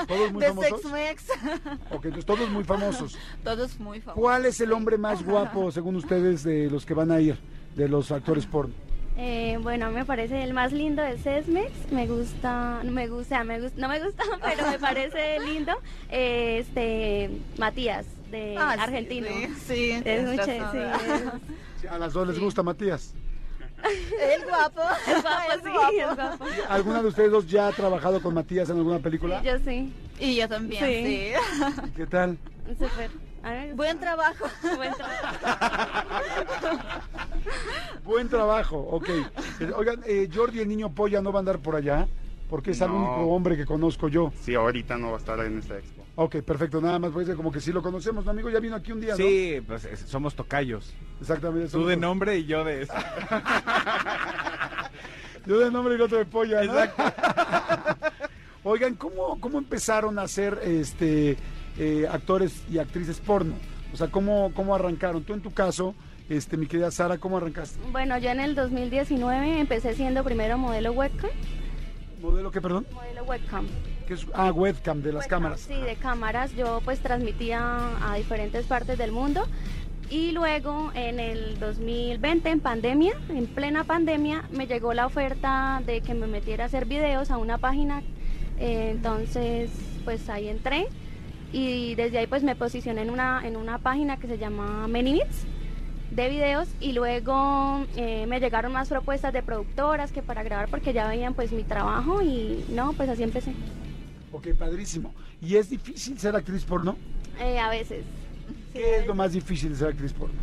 ¿Todos muy de famosos? Sex Mex. Ok, entonces todos muy famosos. Todos muy famosos. ¿Cuál es el hombre más guapo según ustedes de los que van a ir, de los actores porno? Eh, bueno, me parece el más lindo de Sesmex. Me gusta, no me gusta, me gusta, no me gusta, pero me parece lindo. eh, Este, Matías, de Ah, argentino. Sí, sí, Es tienes muy chévere, razón. sí, es- Sí, A las dos les gusta Matías. El guapo. El sí, guapo. guapo. ¿Alguna de ustedes dos ya ha trabajado con Matías en alguna película? Sí, yo sí, Y yo también, Sí. sí. ¿Qué tal? súper. Buen trabajo. Buen trabajo. Buen trabajo, ok. Oigan, eh, Jordi el niño polla no va a andar por allá, porque es el único hombre que conozco yo. Sí, ahorita no va a estar en esta expo. Ok, perfecto, nada más puede ser como que sí lo conocemos, ¿no, amigo? Ya vino aquí un día, ¿no? Sí, pues es- somos tocayos. Exactamente. Tú somos- de nombre y yo de... Yo de nombre y el otro de polla, ¿no? Oigan, ¿cómo, cómo empezaron a ser este, eh, actores y actrices porno? O sea, ¿cómo, ¿cómo arrancaron? Tú en tu caso, este, mi querida Sara, ¿cómo arrancaste? Bueno, yo en el 2019 empecé siendo primero modelo webcam. ¿Modelo qué, perdón? Modelo webcam. Ah, webcam, de las Webcam, cámaras. Sí, de cámaras. Yo pues transmitía a diferentes partes del mundo. Y luego en el 2020, en pandemia, en plena pandemia, me llegó la oferta de que me metiera a hacer videos a una página. Eh, entonces, pues ahí entré. Y desde ahí pues me posicioné en una, en una página que se llama Minibits de videos y luego eh, me llegaron más propuestas de productoras que para grabar porque ya veían pues mi trabajo y no, pues así empecé. Ok, padrísimo. ¿Y es difícil ser actriz porno? Eh, a veces. Sí, ¿Qué es lo más difícil de ser actriz porno?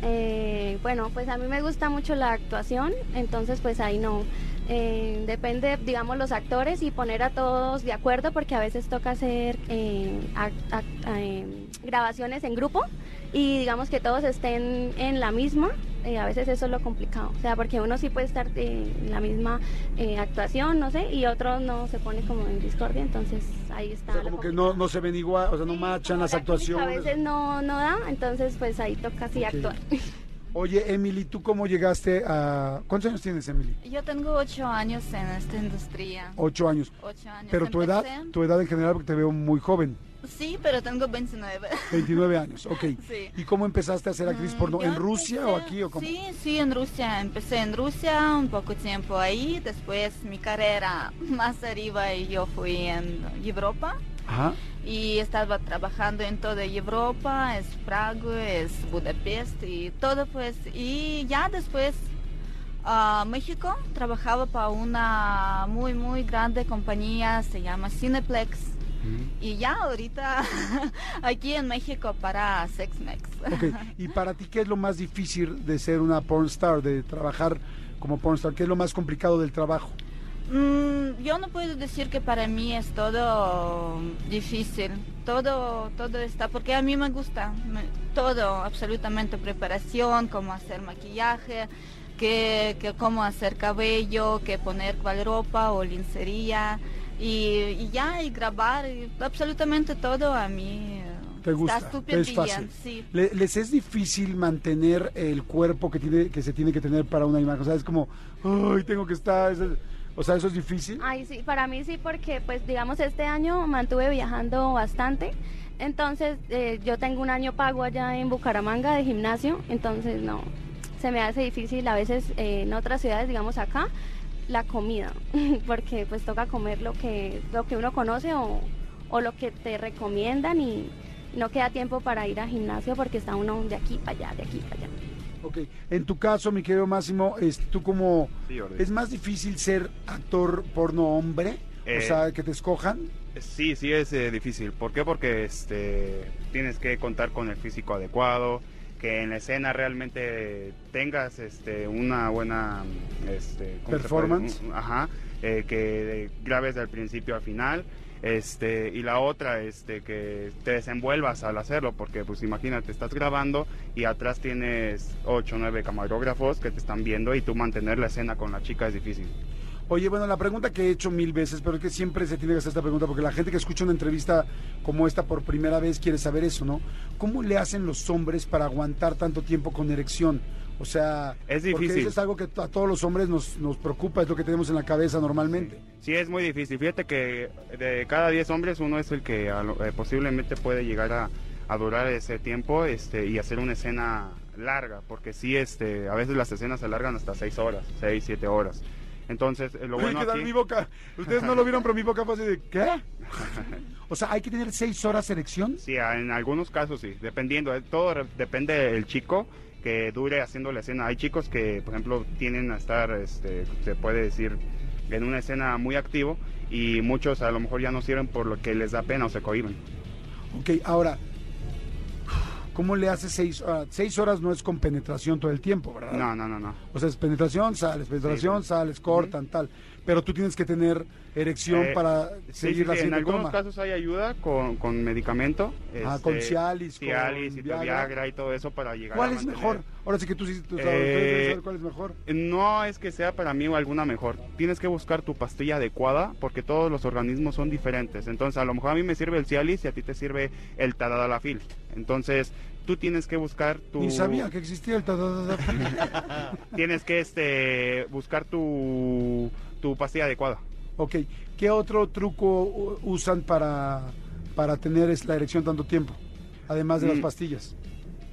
Eh, bueno, pues a mí me gusta mucho la actuación, entonces pues ahí no. Eh, depende, digamos, los actores y poner a todos de acuerdo porque a veces toca hacer eh, ac- ac- eh, grabaciones en grupo y digamos que todos estén en la misma. eh, a veces eso es lo complicado, o sea, porque uno sí puede estar eh, en la misma eh, actuación, no sé, y otro no se pone como en discordia, entonces ahí está. O sea, como que no, no se ven igual, o sea, no Sí, machan como las la actuaciones. A veces no, no da, entonces pues ahí toca así actuar. Oye, Emily, ¿tú cómo llegaste a... ¿Cuántos años tienes, Emily? Yo tengo ocho años en esta industria. Ocho años. Ocho años. Pero tu edad, tu edad en general, porque te veo muy joven, Sí, pero tengo 29. 29 años, ok. Sí. ¿Y cómo empezaste a ser actriz Mm, porno? yo ¿En Rusia o aquí o cómo? Sí, sí, en Rusia. Empecé en Rusia, un poco tiempo ahí. Después mi carrera más arriba y yo fui en Europa. Ajá. Y estaba trabajando en toda Europa, es Praga, es Budapest y todo pues. Y ya después a México trabajaba para una muy, muy grande compañía, se llama Cineplex. Y ya ahorita aquí en México para Sexmex. Ok, y para ti, ¿qué es lo más difícil de ser una pornstar, de trabajar como pornstar? ¿Qué es lo más complicado del trabajo? Mm, yo no puedo decir que para mí es todo difícil. Todo, todo está, porque a mí me gusta me- todo, absolutamente preparación, cómo hacer maquillaje, que, que cómo hacer cabello, que poner cuál ropa o lencería y, y ya y grabar, y absolutamente todo a mí. eh, ¿Te gusta? Está ¿Te súper es fácil? bien, sí. Le- ¿Les es difícil mantener el cuerpo que, tiene, que se tiene que tener para una imagen? O sea, es como, ay, tengo que estar... es- O sea, ¿eso es difícil? Ay, sí, para mí sí, porque pues digamos este año mantuve viajando bastante. Entonces eh, yo tengo un año pago allá en Bucaramanga de gimnasio, entonces no, se me hace difícil a veces eh, en otras ciudades, digamos acá, la comida, porque pues toca comer lo que, lo que uno conoce o, o lo que te recomiendan y no queda tiempo para ir al gimnasio porque está uno de aquí para allá, de aquí para allá. Ok, en tu caso, mi querido Máximo, este, tú como... Sí. ¿Es más difícil ser actor porno hombre? o Eh, sea, que te escojan. Sí, sí es eh, difícil. ¿Por qué? Porque este, tienes que contar con el físico adecuado, que en la escena realmente tengas este, una buena este. Performance. Ajá, eh, que grabes del principio al final. Este, y la otra, este, que te desenvuelvas al hacerlo, porque pues imagínate, estás grabando y atrás tienes 8 o 9 camarógrafos que te están viendo y tú mantener la escena con la chica es difícil. Oye, bueno, la pregunta que he hecho mil veces, pero es que siempre se tiene que hacer esta pregunta, porque la gente que escucha una entrevista como esta por primera vez quiere saber eso, ¿no? ¿Cómo le hacen los hombres para aguantar tanto tiempo con erección? O sea, Es porque difícil. eso es algo que a todos los hombres nos, nos preocupa, es lo que tenemos en la cabeza normalmente. Sí, es muy difícil. Fíjate que de cada 10 hombres uno es el que a lo- eh, posiblemente puede llegar a, a durar ese tiempo este, y hacer una escena larga, porque sí, este, a veces las escenas se alargan hasta 6 horas, 6, 7 horas. Entonces, eh, lo Oye, bueno ¿qué tal aquí... mi boca? Ustedes no lo vieron, pero mi boca fue así de, ¿qué? O sea, hay que tener seis horas de erección. Sí, en algunos casos sí, dependiendo, eh, todo depende del chico que dure haciendo la escena. Hay chicos que, por ejemplo, tienen a estar, este, se puede decir, en una escena muy activo y muchos a lo mejor ya no sirven por lo que les da pena o se cohiben. Ok, ahora, ¿cómo le haces seis, ah, seis horas? No es con penetración todo el tiempo, ¿verdad? No, no, no, no. O sea, es penetración, sales, penetración, Sí. sales, cortan, tal. Pero tú tienes que tener erección Eh, para Sí, seguir sí, la En algunos casos hay ayuda con, con medicamento. Ah, este, con Cialis, con Cialis y Viagra. Viagra. y todo eso para llegar ¿Cuál a es mantener- mejor? Ahora sí que tú sí, tú Eh, saber cuál es mejor. No es que sea para mí o alguna mejor. Tienes que buscar tu pastilla adecuada porque todos los organismos son diferentes. Entonces, a lo mejor a mí me sirve el Cialis y a ti te sirve el Tadalafil. Entonces, tú tienes que buscar tu Ni sabía que existía el tadadadafil. tienes que este buscar tu tu pastilla adecuada. ok, ¿qué otro truco usan para, para tener la erección tanto tiempo? Además de las Mm. pastillas.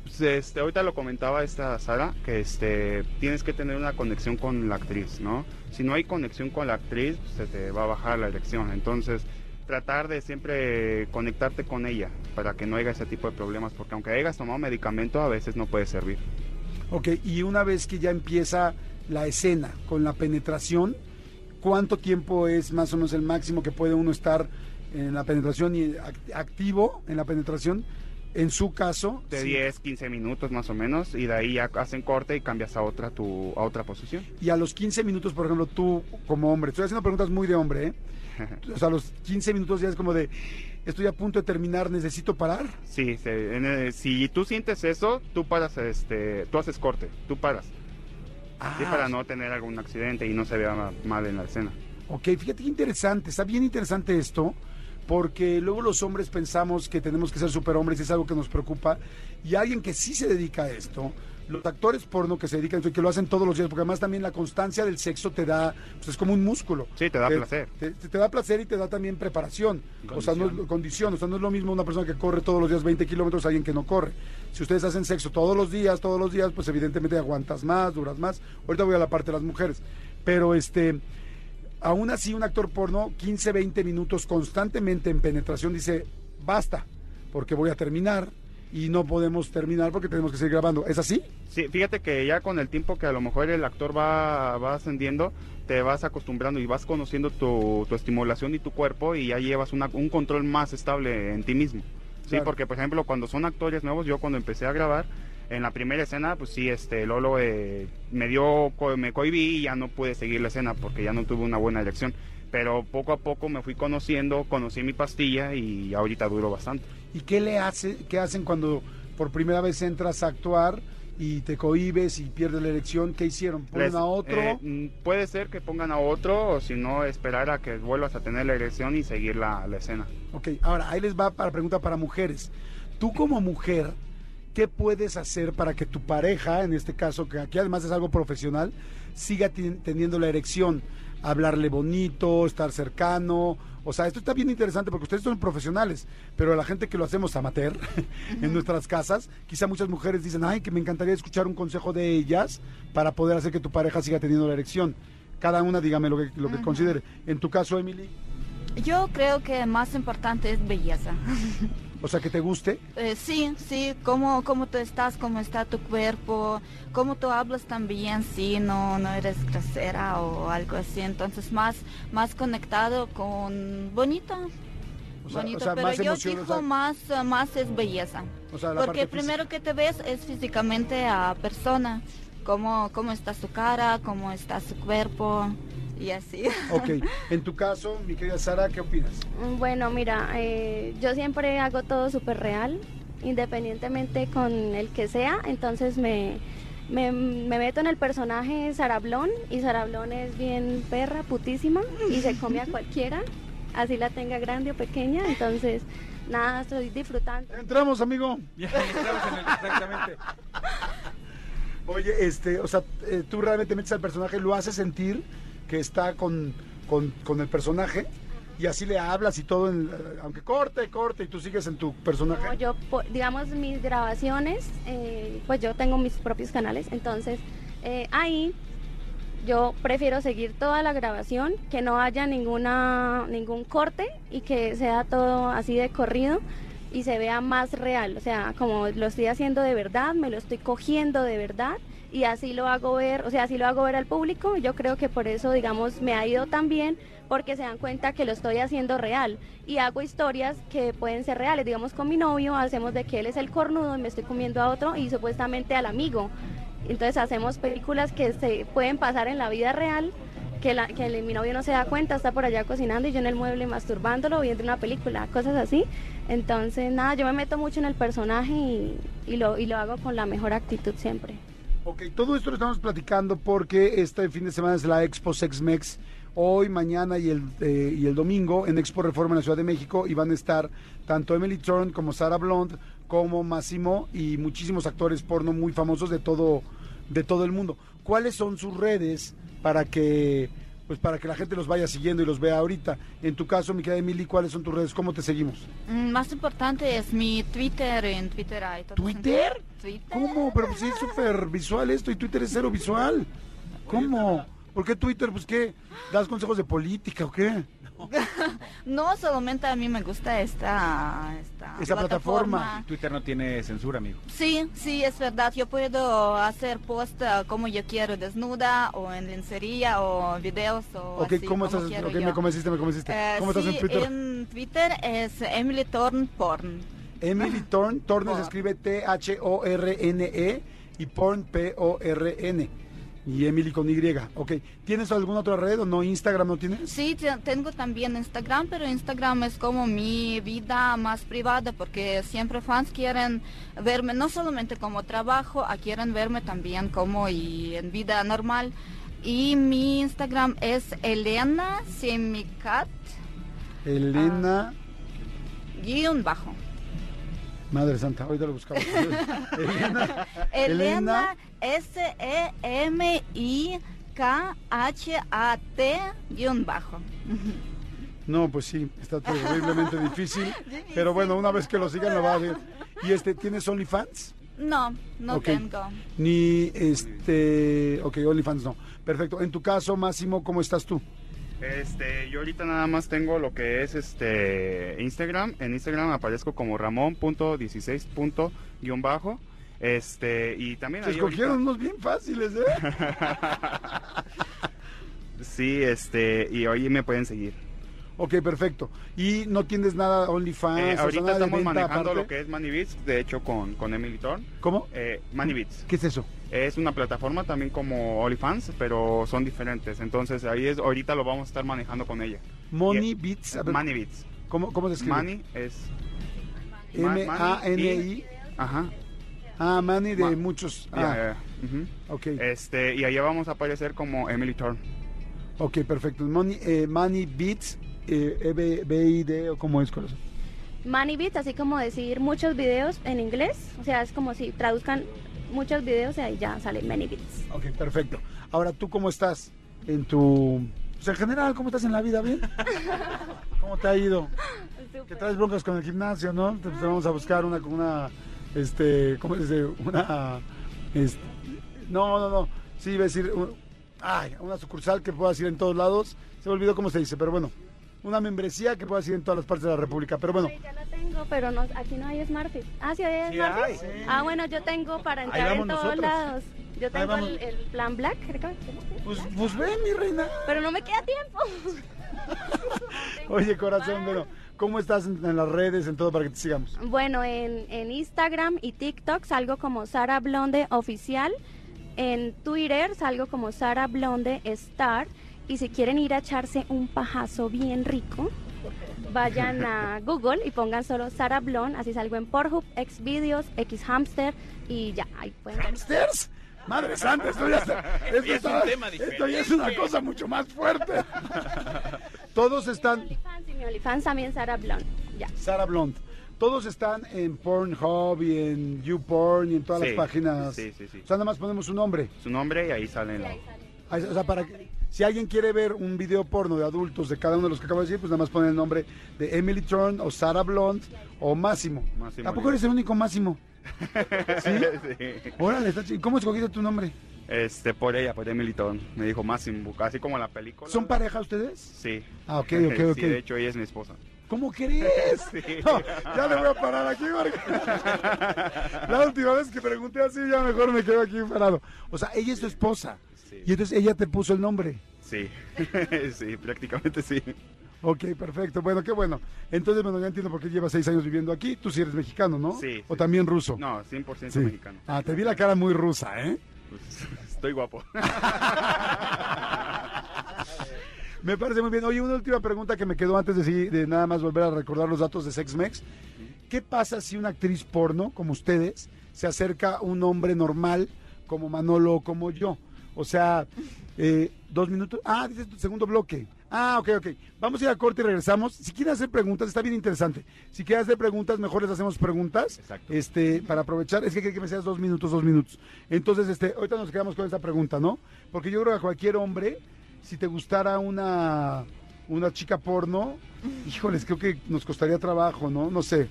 Pues, este, ahorita lo comentaba esta Sara, que este, tienes que tener una conexión con la actriz, ¿no? Si no hay conexión con la actriz, pues, se te va a bajar la erección. Entonces, tratar de siempre conectarte con ella para que no haya ese tipo de problemas, porque aunque hayas tomado medicamento, a veces no puede servir. Ok, y una vez que ya empieza la escena con la penetración, ¿cuánto tiempo es más o menos el máximo que puede uno estar en la penetración y act- activo en la penetración? En su caso, De sí. 10, 15 minutos más o menos, y de ahí ya hacen corte y cambias a otra, tu, a otra posición. y a los 15 minutos, por ejemplo, tú como hombre, estoy haciendo preguntas muy de hombre, ¿eh? O sea, a los 15 minutos ya es como de, estoy a punto de terminar, necesito parar. Sí, se- en el- si tú sientes eso, tú paras, este, tú haces corte, tú paras. Ah, Sí, para no tener algún accidente y no se vea ma- mal en la escena. Ok, fíjate qué interesante, está bien interesante esto, porque luego los hombres pensamos que tenemos que ser superhombres y es algo que nos preocupa, y alguien que sí se dedica a esto, los actores porno que se dedican a esto y que lo hacen todos los días, porque además también la constancia del sexo te da, pues es como un músculo. Sí, te da Te- placer. Te, te da placer y te da también preparación. O sea, no es condición. O sea, no es lo mismo una persona que corre todos los días 20 kilómetros a alguien que no corre. Si ustedes hacen sexo todos los días, todos los días, pues evidentemente aguantas más, duras más. Ahorita voy a la parte de las mujeres. Pero este, aún así, un actor porno, 15, 20 minutos constantemente en penetración, dice, basta, porque voy a terminar. Y no podemos terminar porque tenemos que seguir grabando. ¿Es así? Sí, fíjate que ya con el tiempo que a lo mejor el actor va, va ascendiendo, te vas acostumbrando y vas conociendo tu, tu estimulación y tu cuerpo y ya llevas una- un control más estable en ti mismo. Sí, Claro. porque por ejemplo cuando son actores nuevos, yo cuando empecé a grabar, en la primera escena, pues sí, este Lolo eh, me dio, me cohibí y ya no pude seguir la escena porque ya no tuve una buena elección. Pero poco a poco me fui conociendo, conocí mi pastilla y ahorita duro bastante. ¿Y qué le hace, qué hacen cuando por primera vez entras a actuar y te cohibes y pierdes la elección? ¿Qué hicieron? ¿Ponen Les- a otro? eh, mm, puede ser que pongan a otro o si no esperar a que vuelvas a tener la erección y seguir la, la escena. Ok, ahora ahí les va para pregunta para mujeres. Tú como mujer, ¿qué puedes hacer para que tu pareja, en este caso, que aquí además es algo profesional, siga ten- teniendo la erección? Hablarle bonito, estar cercano. O sea, esto está bien interesante porque ustedes son profesionales, pero la gente que lo hacemos amateur en nuestras casas, quizá muchas mujeres dicen, ay, que me encantaría escuchar un consejo de ellas para poder hacer que tu pareja siga teniendo la erección. Cada una dígame lo que, lo que considere. En tu caso, Emily, Yo creo que más importante es belleza. o sea, que te guste. Eh, sí, sí, cómo, cómo tú estás, cómo está tu cuerpo, cómo tú hablas también, sí, no, no eres grosera o algo así, entonces más, más conectado con bonito, O sea, bonito, o sea, pero más yo emoción, o digo sea- más, eh, más es belleza, porque primero que te ves es físicamente a persona, cómo, cómo está su cara, cómo está su cuerpo y así. Ok, en tu caso, mi querida Sara, ¿qué opinas? Bueno, mira, eh, yo siempre hago todo súper real, independientemente con el que sea, entonces me, me, me meto en el personaje Sarablón y Sarablón es bien perra, putísima y se come a cualquiera, así la tenga grande o pequeña, entonces nada, estoy disfrutando. Entramos, amigo. Ya entramos en el- exactamente. Oye, este, o sea, eh, tú realmente metes al personaje, lo haces sentir que está con, con, con el personaje y así le hablas y todo, en- aunque corte, corte y tú sigues en tu personaje. No, yo, digamos, mis grabaciones, eh, pues yo tengo mis propios canales, entonces eh, ahí yo prefiero seguir toda la grabación, que no haya ninguna ningún corte y que sea todo así de corrido y se vea más real, o sea, como lo estoy haciendo de verdad, me lo estoy cogiendo de verdad y así lo hago ver, o sea, así lo hago ver al público. Yo creo que por eso, digamos, me ha ido tan bien porque se dan cuenta que lo estoy haciendo real y hago historias que pueden ser reales. Digamos, con mi novio hacemos de que él es el cornudo y me estoy comiendo a otro y supuestamente al amigo. Entonces hacemos películas que se pueden pasar en la vida real, que, mi novio no se da cuenta, está por allá cocinando y yo en el mueble masturbándolo viendo una película, cosas así. Entonces, nada, yo me meto mucho en el personaje y lo hago con la mejor actitud siempre. Ok, todo esto lo estamos platicando porque este fin de semana es la Expo Sexmex. Hoy, mañana y el, eh, y el domingo en Expo Reforma en la Ciudad de México y van a estar tanto Emily Thorne como Sarah Blond como Massimo y muchísimos actores porno muy famosos de todo, de todo el mundo. ¿Cuáles son sus redes para que pues para que la gente los vaya siguiendo y los vea ahorita? En tu caso, mi querida Emily, ¿cuáles son tus redes? ¿Cómo te seguimos? Mm, Más importante es mi Twitter, en Twitter hay todo. ¿Twitter? Twitter. ¿Cómo? Pero pues sí es súper visual esto y Twitter es cero visual. ¿Cómo? ¿Por qué Twitter? Pues qué, ¿das consejos de política o qué? No, solamente a mí me gusta esta, esta Esa plataforma. Twitter no tiene censura, amigo. Sí, sí, es verdad. Yo puedo hacer post eh, como yo quiero, desnuda o en lencería o videos o Ok, así, ¿cómo como estás? me convenciste, me convenciste. Eh, ¿Cómo estás en Twitter? En Twitter es Emily Thorne Porn. Emily Thorne, Thorne se escribe T-H-O-R-N-E y Porn P-O-R-N. Y Emily con Y. Ok, ¿tienes alguna otra red o no? ¿Instagram no tienes? Sí, te- tengo también Instagram, pero Instagram es como mi vida más privada porque siempre fans quieren verme no solamente como trabajo, ah, quieren verme también como y en vida normal. Y mi Instagram es Elena Semicat Elena, guion bajo. Madre Santa, ahorita lo buscamos. Elena, Elena E S-E-M-I-K-H-A-T guion bajo. No, pues sí, está terriblemente difícil. Pero bueno, una vez que lo sigan lo va a ver. ¿Y este, tienes OnlyFans? No, no tengo. Ni este. Ok, OnlyFans no. Perfecto. En tu caso, Máximo, ¿cómo estás tú? Este, yo ahorita nada más tengo lo que es este Instagram. En Instagram aparezco como ramón.16. guion bajo. Este, y también Se escogieron ahorita- unos bien fáciles, ¿eh? Sí, este, y hoy me pueden seguir. Ok, perfecto. ¿Y no tienes nada OnlyFans? Eh, o sea, ahorita estamos manejando aparte? lo que es Money Beats, de hecho con, con Emily Thorne. ¿Cómo? Eh, Money Beats. ¿Qué es eso? Es una plataforma también como OnlyFans, pero son diferentes. Entonces ahí es, ahorita lo vamos a estar manejando con ella. Money Y- Beats. ver, Money Beats. ¿Cómo, cómo se escribe? Money es... M-A-N-I. Ajá. Ah, Money de Ma- muchos. Ah, ya, ya. Ujú. ok. Este, y allá vamos a aparecer como Emily Thorne. Ok, perfecto. Money, eh, Beats, eh, E B- B-I-D, o cómo es, corazón. Money Beats, así como decir muchos videos en inglés, o sea, es como si traduzcan muchos videos y ahí ya sale Money Beats. Ok, perfecto. Ahora, ¿tú cómo estás en tu... Pues en general, ¿cómo estás en la vida? ¿Bien? ¿Cómo te ha ido? Que traes broncas con el gimnasio, ¿no? Te, te vamos a buscar una, una, este, ¿cómo se dice? Una, este, no, no, no, sí, iba a decir, un- ay, una sucursal que puedas ir en todos lados, se me olvidó cómo se dice, pero bueno, una membresía que puedas ir en todas las partes de la República, pero bueno, ya la tengo, pero no, aquí no hay Smart Fit. Ah, sí hay Sí hay. Ah, bueno, yo tengo para entrar en vamos todos nosotros. lados. Yo tengo el, el plan Black, creo que- pues, pues ven, mi reina. pero no me queda tiempo. Oye, corazón, bueno, ¿cómo estás en, en las redes, en todo, para que te sigamos? Bueno, en, en Instagram y TikTok salgo como Sara Blonde Oficial. En Twitter salgo como Sara Blonde Star. Y si quieren ir a echarse un pajazo bien rico, vayan a Google y pongan solo Sara Blonde. Así salgo en Pornhub, Xvideos, Xhamster y ya, ahí pueden ver. ¿Hamsters? Madre santa, esto ya, está- esto, es está- un tema esto ya es una cosa mucho más fuerte. Todos están, OnlyFans y mi OnlyFans también Sara Blonde. Ya. Sara Blunt, todos están en Pornhub y en YouPorn y en todas Sí, las páginas. sí, sí, sí. O sea, nada más ponemos un nombre. Su nombre y ahí salen los... Ah, O sea, para que, si alguien quiere ver un video porno de adultos de cada uno de los que acabo de decir, pues nada más ponen el nombre de Emily Thorne o Sara Blunt o Máximo. Máximo Tampoco eres el único Máximo. ¿Sí? Sí. Órale, está chido. ¿cómo escogiste tu nombre? Este, por ella, por Emily Thorne. Me dijo Máximo, así como la película. ¿Son pareja ustedes? Sí. Ah, ok, ok, ok. Sí, de hecho ella es mi esposa. ¿Cómo crees? Sí. No, ya le voy a parar aquí porque la última vez que pregunté así ya mejor me quedo aquí parado. O sea, ella es tu esposa Sí. y entonces ella te puso el nombre. Sí, sí, prácticamente sí. Ok, perfecto. Bueno, qué bueno. Entonces, bueno, ya entiendo por qué llevas seis años viviendo aquí. Tú sí eres mexicano, ¿no? Sí, ¿O sí. también ruso? No, 100% Sí. mexicano. Ah, te vi la cara muy rusa, ¿eh? Pues, estoy guapo. Me parece muy bien. Oye, una última pregunta que me quedó antes de, de nada más volver a recordar los datos de SexMex. ¿Qué pasa si una actriz porno, como ustedes, se acerca a un hombre normal, como Manolo o como yo? O sea, eh, dos minutos. Ah, dices tu segundo bloque. Ah, ok, ok. Vamos a ir a corte y regresamos. Si quieren hacer preguntas, está bien interesante. Si quieren hacer preguntas, mejor les hacemos preguntas. Exacto. Este, para aprovechar. Es que quiere que me seas dos minutos, dos minutos. Entonces, este, ahorita nos quedamos con esta pregunta, ¿no? Porque yo creo que a cualquier hombre, si te gustara una, una chica porno, híjoles, creo que nos costaría trabajo, ¿no? No sé.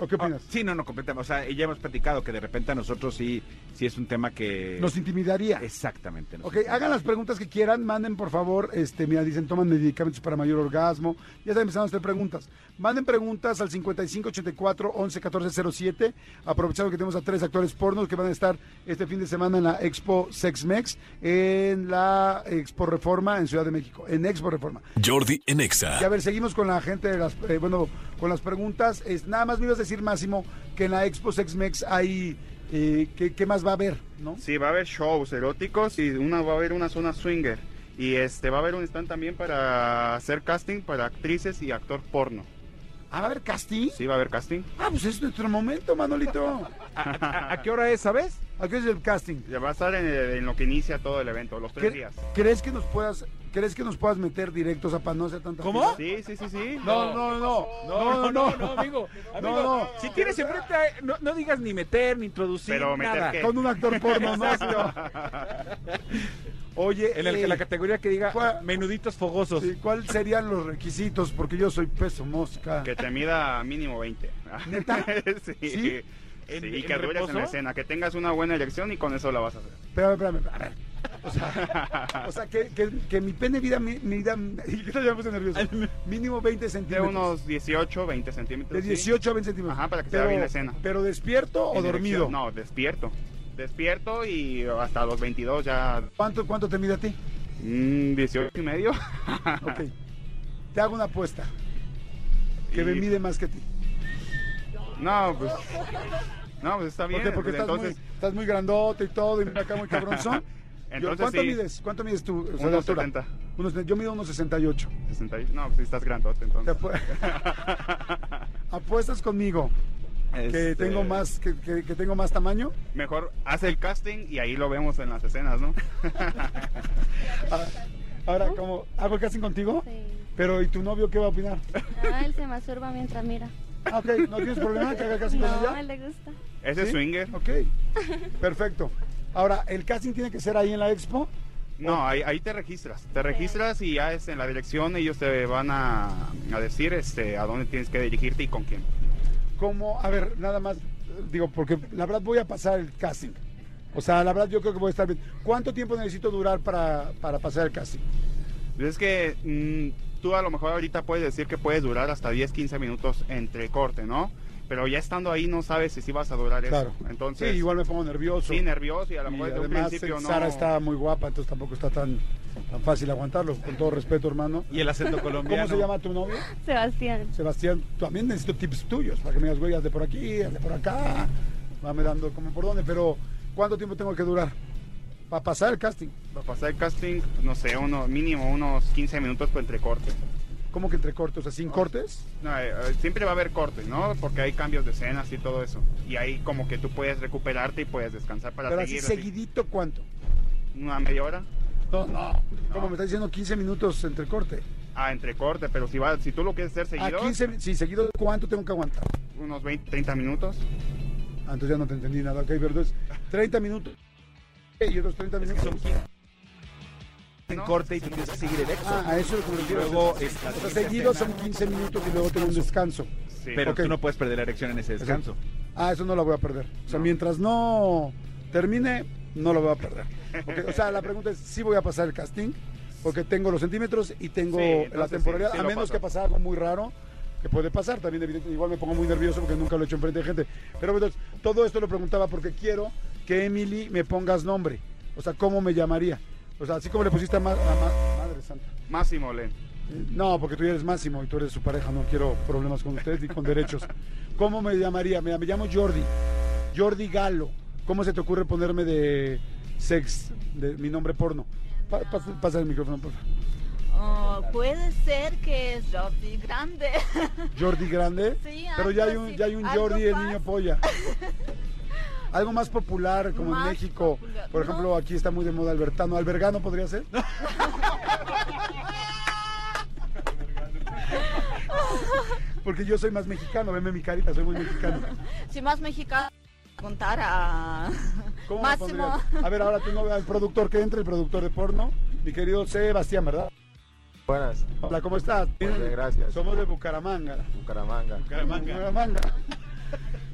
¿O qué Ah, opinas? sí, no, no, completamente. O sea, ya hemos platicado que de repente a nosotros sí, sí es un tema que... Nos intimidaría. Exactamente. nos Ok, intimida. hagan las preguntas que quieran, manden por favor, este, mira, dicen, toman medicamentos para mayor orgasmo, ya están empezando a hacer preguntas. Manden preguntas al 5584 11 14 07, aprovechando que tenemos a tres actores pornos que van a estar este fin de semana en la Expo Sexmex, en la Expo Reforma en Ciudad de México, en Expo Reforma. Jordi en Exa. Y a ver, seguimos con la gente, de las, eh, bueno, con las preguntas. Es, nada más me ibas a decir, Máximo, que en la Expo Sexmex hay, eh, ¿qué, qué más va a haber? ¿no? Sí, va a haber shows eróticos y una va a haber una zona swinger. Y este va a haber un stand también para hacer casting para actrices y actor porno. Ah, ¿Va a haber casting? Sí, va a haber casting. Ah, pues es nuestro momento, Manolito. ¿A, a- a qué hora es, sabes? ¿A qué es el casting? Ya va a estar en, en lo que inicia todo el evento, los tres ¿Cre- días. ¿Crees que nos puedas, crees que nos puedas meter directos a para no hacer tanta ¿Cómo? Sí, sí, sí, sí. No, no, no, no, no, no, amigo. No, no. Si tienes enfrente, no, no digas ni meter, ni introducir, Pero meter nada. qué? Con un actor porno, no. Oye, En el- eh, en la categoría que diga ¿cuál- menuditos fogosos. sí, ¿cuáles serían los requisitos? Porque yo soy peso mosca. Que te mida mínimo 20. ¿Neta? sí. ¿Sí? Sí, ¿En- y que dures en la escena, que tengas una buena erección y con eso la vas a hacer. Espérame, espérame, a ver. O sea, o sea que, que, que mi pene vida, mi, mida, ¿qué tal? Ya me puse nervioso. Mínimo 20 De centímetros. unos 18, 20 De centímetros. sí. 18 a 20 centímetros. Ajá, para que se vea bien la escena. ¿Pero despierto o En dormido? No, despierto. Despierto y hasta los 22 ya ¿Cuánto, ¿Cuánto te mide a ti? mm, 18 y medio. Ok. Te hago una apuesta. Que me Y- mide más que ti. No, pues. No, pues está ¿Por bien. qué? Porque pues estás, entonces, muy, estás muy grandote y todo, y mira acá muy cabronzón. Entonces ¿Cuánto sí. mides? ¿Cuánto mides tú? o sea, de Unos altura? 70. Unos- yo mido unos 68. 60 y- No, pues estás grandote Te entonces. apu- ¿Apuestas conmigo que Este, tengo más que, que- que tengo más tamaño? Mejor haz el casting y ahí lo vemos en las escenas, ¿no? Ah, Ahora, como hago el casting contigo, Sí. pero ¿y tu novio qué va a opinar? Ah, él se masturba mientras mira. Ah, ok, ¿no tienes problema que haga el casting con No, ella? él le gusta. Ese ¿Sí? swinger. Ok, perfecto. Ahora, ¿el casting tiene que ser ahí en la expo? No, ahí, ahí te registras. Te registras y ya es en la dirección ellos te van a, a decir este, a dónde tienes que dirigirte y con quién. Como, a ver, nada más, digo, porque la verdad voy a pasar el casting. O sea, la verdad yo creo que voy a estar bien. ¿Cuánto tiempo necesito durar para, para pasar el casting? Pues Es que mm, tú a lo mejor ahorita puedes decir que puedes durar hasta 10, 15 minutos entre corte, ¿no? Pero ya estando ahí no sabes si sí vas a durar Claro. eso. Entonces, sí, igual me pongo nervioso. sí, nervioso y a lo Y mejor desde un principio no. Sara está muy guapa, entonces tampoco está tan, tan fácil aguantarlo. Con todo respeto, hermano. Y el acento colombiano. ¿Cómo se llama tu novio? Sebastián. Sebastián, también necesito tips tuyos para que me digas, güey, haz de por aquí, haz de por acá. Vame dando como por dónde, pero ¿cuánto tiempo tengo que durar? Para pasar el casting. Para pasar el casting, no sé, uno, mínimo unos 15 minutos por entre corte. ¿Cómo que entre cortes? O sea, sin cortes. No, eh, eh, siempre va a haber cortes, ¿no? Porque hay cambios de escenas y todo eso. Y ahí como que tú puedes recuperarte y puedes descansar para Pero seguir. así. seguidito, ¿cuánto? Una media hora. No, no. Como me está diciendo 15 minutos entre corte. Ah, entre corte, pero si va, si tú lo quieres hacer Ah, seguido, 15, sí, seguido, ¿cuánto tengo que aguantar? unos 20, 30 minutos. Ah, entonces ya no te entendí nada, ok, pero entonces 30 minutos. Y otros 30 Es que minutos. son 15 en corte y tú tienes que seguir el exo. Ah, a eso es lo que. Luego, O sea, es la o sea, siguiente seguido son 15 minutos y luego tengo un descanso. Sí. Pero Ok. tú no puedes perder la erección en ese descanso. Ah, eso no lo voy a perder. O sea, No. mientras no termine, no lo voy a perder. Ok, O sea, la pregunta es, ¿sí voy a pasar el casting? Porque tengo los centímetros y tengo Sí, la entonces temporalidad, sí, sí a menos pasas. que pase algo muy raro, que puede pasar también, evidentemente, igual me pongo muy nervioso porque nunca lo he hecho enfrente de gente. Pero entonces, todo esto lo preguntaba porque quiero que Emily me pongas nombre. O sea, ¿cómo me llamaría? O sea, así como le pusiste a, Ma- a Ma- Madre Santa. Máximo, Len. No, porque tú ya eres Máximo y tú eres su pareja, no quiero problemas con ustedes ni con derechos. ¿Cómo me llamaría? Mira, me llamo Jordi, Jordi Galo. ¿Cómo se te ocurre ponerme de sex, de mi nombre porno? Pa- pasa, pasa el micrófono, por favor. Oh, puede ser que es Jordi grande. Jordi Grande, Sí, pero ya hay un, ya hay un Jordi el más. niño polla. Algo más popular como en México. popular. Por ejemplo, No. aquí está muy de moda Albertano. ¿Albergano podría ser? Porque yo soy más mexicano, veme mi carita, soy muy mexicano. si más mexicano, contar a ¿Cómo me Máximo. A ver, ahora veas el productor que entre, el productor de porno, mi querido Sebastián, ¿verdad? Buenas, Hola, ¿cómo estás? Bien, gracias. Somos de Bucaramanga. Bucaramanga. Bucaramanga.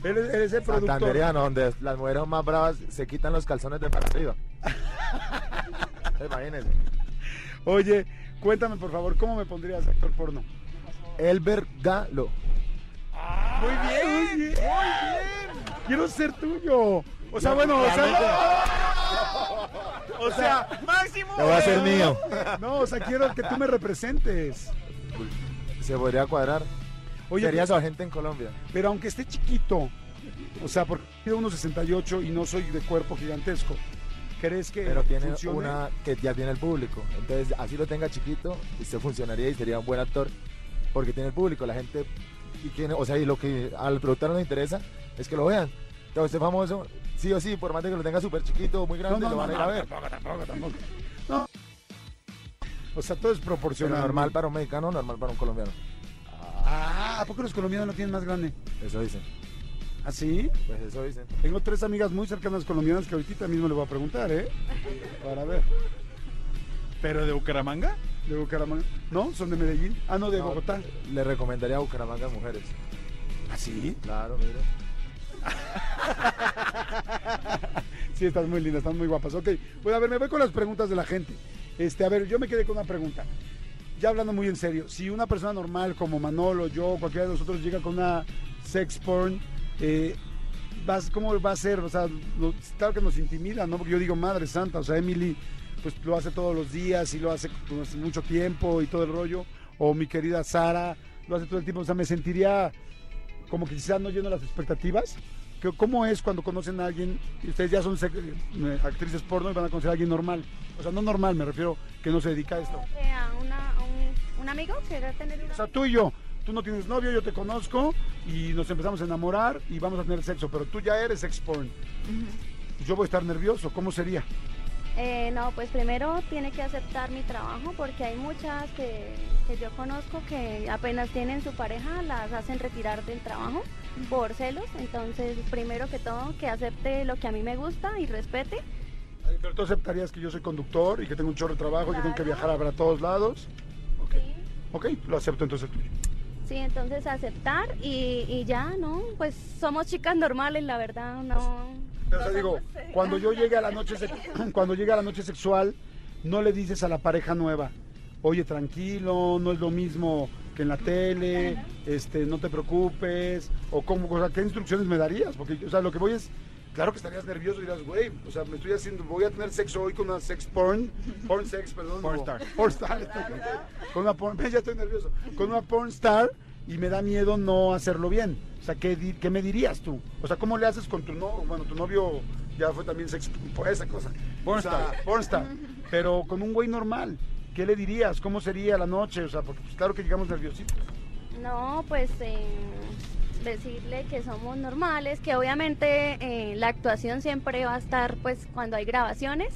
Eres, eres el productor. Santanderiano, donde las mujeres más bravas se quitan los calzones de arriba. Imagínense. Oye, cuéntame por favor, ¿cómo me pondrías actor porno? Elber Galo. Muy bien, muy bien, Quiero ser tuyo. O sea, bueno, o sea, no. o sea, Máximo. Te voy a hacer mío. no, o sea, quiero que tú me representes. Se podría cuadrar. Oye, Sería pero, su agente en Colombia. pero aunque esté chiquito, o sea, porque mido 1.68 y no soy de cuerpo gigantesco, ¿crees que Pero tiene funcione? una que ya tiene el público. Entonces, así lo tenga chiquito, usted funcionaría y sería un buen actor. Porque tiene el público, la gente. Y tiene, o sea, y lo que al productor no le interesa es que lo vean. Entonces, usted famoso, sí o sí, por más de que lo tenga súper chiquito, muy grande, No, no, lo van no, a ir a ver. tampoco, tampoco, tampoco. No. O sea, todo es Pero proporcional. normal para un mexicano, normal para un colombiano. Ah, ¿a poco los colombianos lo tienen más grande? Eso dicen. ¿Ah, sí? Pues eso dicen. Tengo tres amigas muy cercanas colombianas que ahorita mismo le voy a preguntar, ¿eh? Para ver. ¿Pero de Bucaramanga? ¿De Bucaramanga? ¿No? ¿Son de Medellín? Ah, no, de No, Bogotá. Le recomendaría a Bucaramanga a mujeres. ¿Ah, sí? Claro, mire. Sí, están muy lindas, están muy guapas. Ok, pues a ver, me voy con las preguntas de la gente. Este, a ver, yo me quedé con una pregunta. Ya hablando muy en serio, si una persona normal como Manolo, yo, cualquiera de nosotros llega con una sex porn, eh, ¿cómo va a ser? O sea, lo- claro que nos intimida, ¿no? Porque yo digo, madre santa, o sea, Emily, pues lo hace todos los días y lo hace pues, mucho tiempo y todo el rollo. O mi querida Sara, lo hace todo el tiempo. O sea, me sentiría como que quizás no lleno las expectativas. ¿Cómo es cuando conocen a alguien? Ustedes ya son eh, actrices porno y van a conocer a alguien normal. O sea, no normal, me refiero que no se dedica a esto. Eh, un, un amigo que va a tener una O sea, tú y yo, tú no tienes novio, yo te conozco y nos empezamos a enamorar y vamos a tener sexo, pero tú ya eres sex porn. Yo voy a estar nervioso, ¿cómo sería? Eh, no, pues primero tiene que aceptar mi trabajo porque hay muchas que, que yo conozco que apenas tienen su pareja las hacen retirar del trabajo por celos. Entonces, primero que todo, que acepte lo que a mí me gusta y respete. Ay, Pero tú aceptarías que yo soy conductor y que tengo un chorro de trabajo y que tengo que viajar para todos lados. Ok, lo acepto entonces. Sí, entonces aceptar y, y ya, ¿no? Pues somos chicas normales, la verdad, no. Pero no digo, eh, cuando yo llegue a la noche cuando llegue a la noche sexual, no le dices a la pareja nueva, oye, tranquilo, no es lo mismo que en la tele, este, no te preocupes, o cómo, o sea, ¿qué instrucciones me darías? Porque, o sea, lo que voy es, claro que estarías nervioso y dirás, güey, o sea, me estoy haciendo, voy a tener sexo hoy con una sex porn, porn sex, perdón. Porn star. Porn star, con una porn, ya estoy nervioso, con una porn star y me da miedo no hacerlo bien. O sea, ¿qué, di- qué me dirías tú? O sea, ¿cómo le haces con tu novio? Bueno, tu novio ya fue también sex, por esa cosa. Porn O sea, porn star. Pero con un güey normal, ¿qué le dirías? ¿Cómo sería la noche? O sea, porque pues, claro que llegamos nerviositos. No, pues eh, decirle que somos normales, que obviamente eh, la actuación siempre va a estar pues cuando hay grabaciones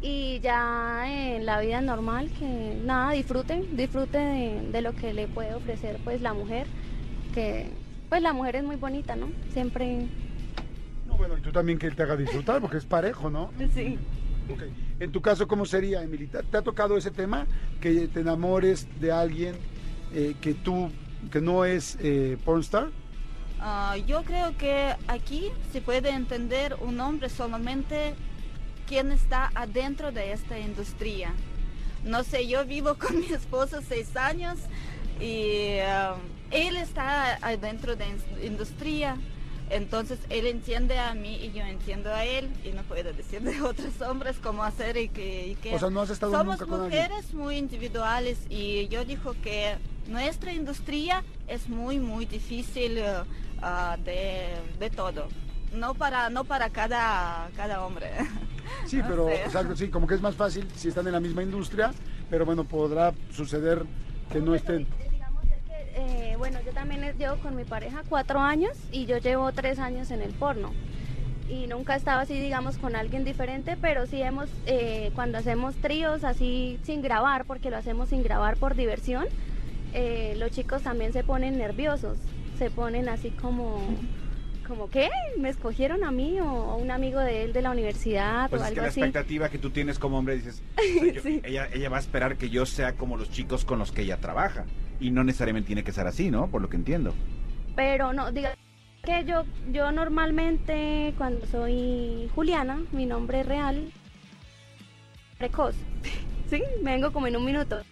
y ya en la vida normal que nada, disfrute, disfrute de, de lo que le puede ofrecer pues la mujer, que pues la mujer es muy bonita, ¿no? Siempre... No, bueno, y tú también que él te haga disfrutar, porque es parejo, ¿no? Sí. Ok. En tu caso, ¿cómo sería, Emily? ¿Te, te ha tocado ese tema? Que te enamores de alguien eh, que tú, que no es eh, pornstar. Ah, yo creo que aquí se puede entender un hombre solamente quien está adentro de esta industria. No sé, yo vivo con mi esposo seis años y ah, él está adentro de in- industria, entonces él entiende a mí y yo entiendo a él y no puedo decir de otros hombres cómo hacer y qué. y qué. O sea, no has estado Somos nunca con alguien. mujeres muy individuales y yo digo que nuestra industria es muy, muy difícil eh, ah, de, de todo. No para, no para cada, cada hombre. Sí, No pero exacto, sí, como que es más fácil si están en la misma industria, pero bueno, podrá suceder que no estén. Bueno, yo también llevo con mi pareja cuatro años y yo llevo tres años en el porno. Y nunca he estado así, digamos, con alguien diferente, pero sí hemos, eh, cuando hacemos tríos así sin grabar, porque lo hacemos sin grabar por diversión, eh, los chicos también se ponen nerviosos, se ponen así como, como ¿qué? ¿Me escogieron a mí o, o un amigo de él de la universidad Pues o es que algo la así? expectativa que tú tienes como hombre dices, o sea, yo- Sí. ella, ella va a esperar que yo sea como los chicos con los que ella trabaja. Y no necesariamente tiene que ser así, ¿no? Por lo que entiendo. Pero no, diga que yo, yo normalmente cuando soy Juliana, mi nombre real, precoz, ¿sí? Me vengo como en un minuto.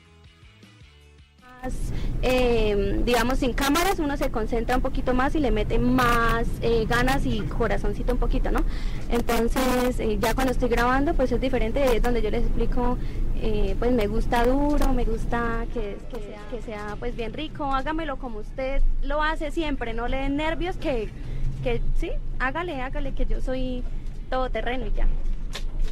Eh, digamos, sin cámaras uno se concentra un poquito más y le mete más eh, ganas y corazoncito un poquito, ¿no? Entonces, eh, ya cuando estoy grabando, pues es diferente, es donde yo les explico, eh, pues me gusta duro, me gusta que, que, sea, que sea pues bien rico, hágamelo como usted lo hace siempre, no le den nervios, que, que sí, hágale, hágale, que yo soy todoterreno y ya.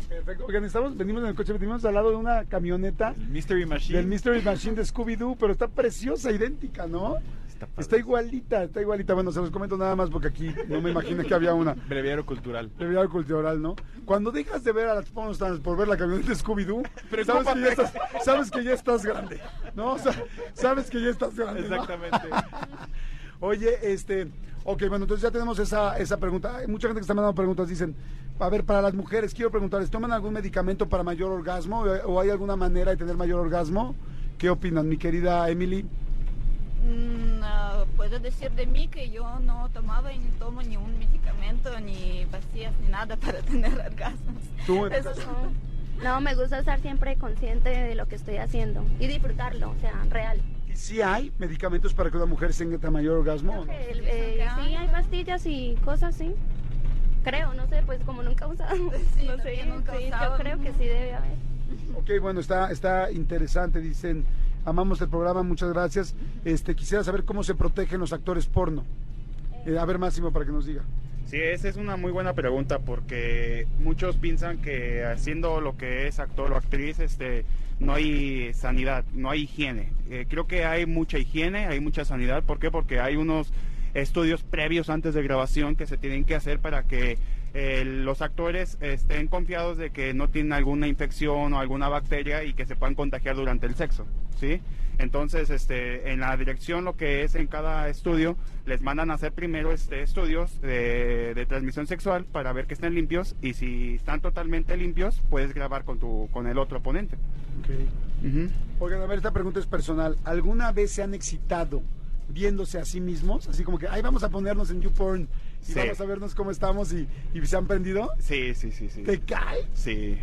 Perfecto. Oigan, estamos, venimos en el coche, venimos al lado de una camioneta Mystery Machine. del Mystery Machine de Scooby-Doo, pero está preciosa, idéntica, ¿no? Está. Está igualita, está igualita. Bueno, se los comento nada más porque aquí no me imaginé que había una. Breviario cultural. Breviario cultural, ¿no? Cuando dejas de ver a las pornstars por ver la camioneta de Scooby-Doo, sabes que, ya estás, sabes que ya estás grande, ¿no? O sea, sabes que ya estás grande. ¿no? Oye, este, ok, bueno, entonces ya tenemos esa, esa pregunta. Hay mucha gente que está mandando preguntas, dicen, a ver, para las mujeres, quiero preguntarles, ¿toman algún medicamento para mayor orgasmo o hay alguna manera de tener mayor orgasmo? ¿Qué opinan, mi querida Emily? Mm, ah, puedo decir de mí que yo no tomaba y ni tomo ni un medicamento, ni pastillas, ni nada para tener orgasmos. Tú, Eso-. No, no, me gusta estar siempre consciente de lo que estoy haciendo y disfrutarlo, o sea, real. ¿Y si hay medicamentos para que una mujer tenga mayor orgasmo? no? El- eh, sí, hay pastillas y cosas, sí. Creo, no sé, pues como nunca he usado. Sí, no sé, nunca sí, usado. yo creo que sí debe haber. Ok, bueno, está, está interesante, dicen, amamos el programa, muchas gracias. Este, quisiera saber cómo se protegen los actores porno. Eh, a ver, Máximo, para que nos diga. Sí, esa es una muy buena pregunta porque muchos piensan que haciendo lo que es actor o actriz, este, no hay sanidad, no hay higiene. Eh, creo que hay mucha higiene, hay mucha sanidad. ¿Por qué? Porque hay unos estudios previos antes de grabación que se tienen que hacer para que eh, los actores estén confiados de que no tienen alguna infección o alguna bacteria y que se puedan contagiar durante el sexo, ¿sí? Entonces, este, en la dirección, lo que es en cada estudio, les mandan a hacer primero este, estudios de, de transmisión sexual para ver que estén limpios y si están totalmente limpios, puedes grabar con, tu, con el otro oponente. Ujú. Oigan, a ver, esta pregunta es personal. ¿Alguna vez se han excitado viéndose a sí mismos? Así como que, ay, vamos a ponernos en YouPorn y Sí. vamos a vernos cómo estamos y, y se han prendido. Sí, sí, sí, sí. ¿Te cae? Sí.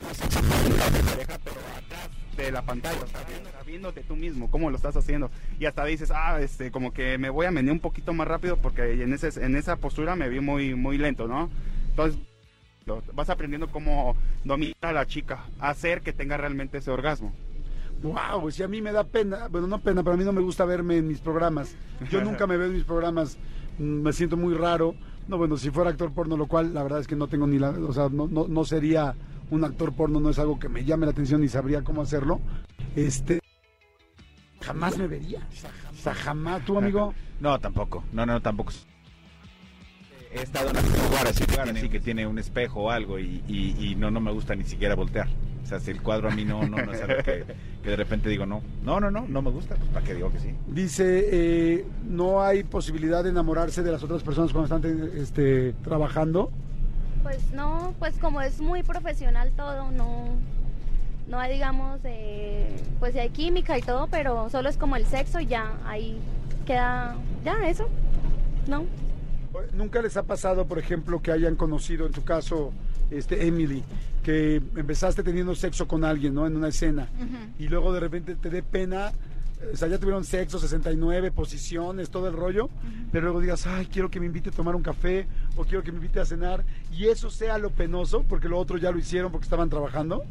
atrás de la pantalla, o sea, viéndote tú mismo, cómo lo estás haciendo. Y hasta dices, ah, este, como que me voy a menear un poquito más rápido porque en, ese, en esa postura me vi muy, muy lento, ¿no? Entonces, vas aprendiendo cómo dominar a la chica, hacer que tenga realmente ese orgasmo. Wow, si a mí me da pena, bueno, no pena, pero a mí no me gusta verme en mis programas. Yo nunca me veo en mis programas, mm, me siento muy raro. No, bueno, si fuera actor porno, lo cual la verdad es que no tengo ni la, o sea, no, no, no sería un actor porno, no es algo que me llame la atención ni sabría cómo hacerlo. Este, jamás me vería. O sea, jamás. ¿Tú, amigo? No, tampoco. No, no, tampoco. He estado en algún lugar así, así que tiene un espejo o algo y, y- y no, no me gusta ni siquiera voltear. O sea, si el cuadro a mí no, no, no es algo que, que de repente digo, no, no, no, no, no me gusta, pues para qué digo que sí. Dice, eh, no hay posibilidad de enamorarse de las otras personas cuando están este, trabajando. Pues no, pues como es muy profesional todo, no, no hay, digamos, eh, pues hay química y todo, pero solo es como el sexo y ya, ahí queda, ya, eso, ¿no? ¿Nunca les ha pasado, por ejemplo, que hayan conocido, en tu caso, este Emily, que empezaste teniendo sexo con alguien, ¿no? En una escena, y luego de repente te dé pena o sea, ya tuvieron sexo, 69, posiciones, todo el rollo, pero luego digas, ay, quiero que me invite a tomar un café o quiero que me invite a cenar y eso sea lo penoso porque lo otro ya lo hicieron porque estaban trabajando.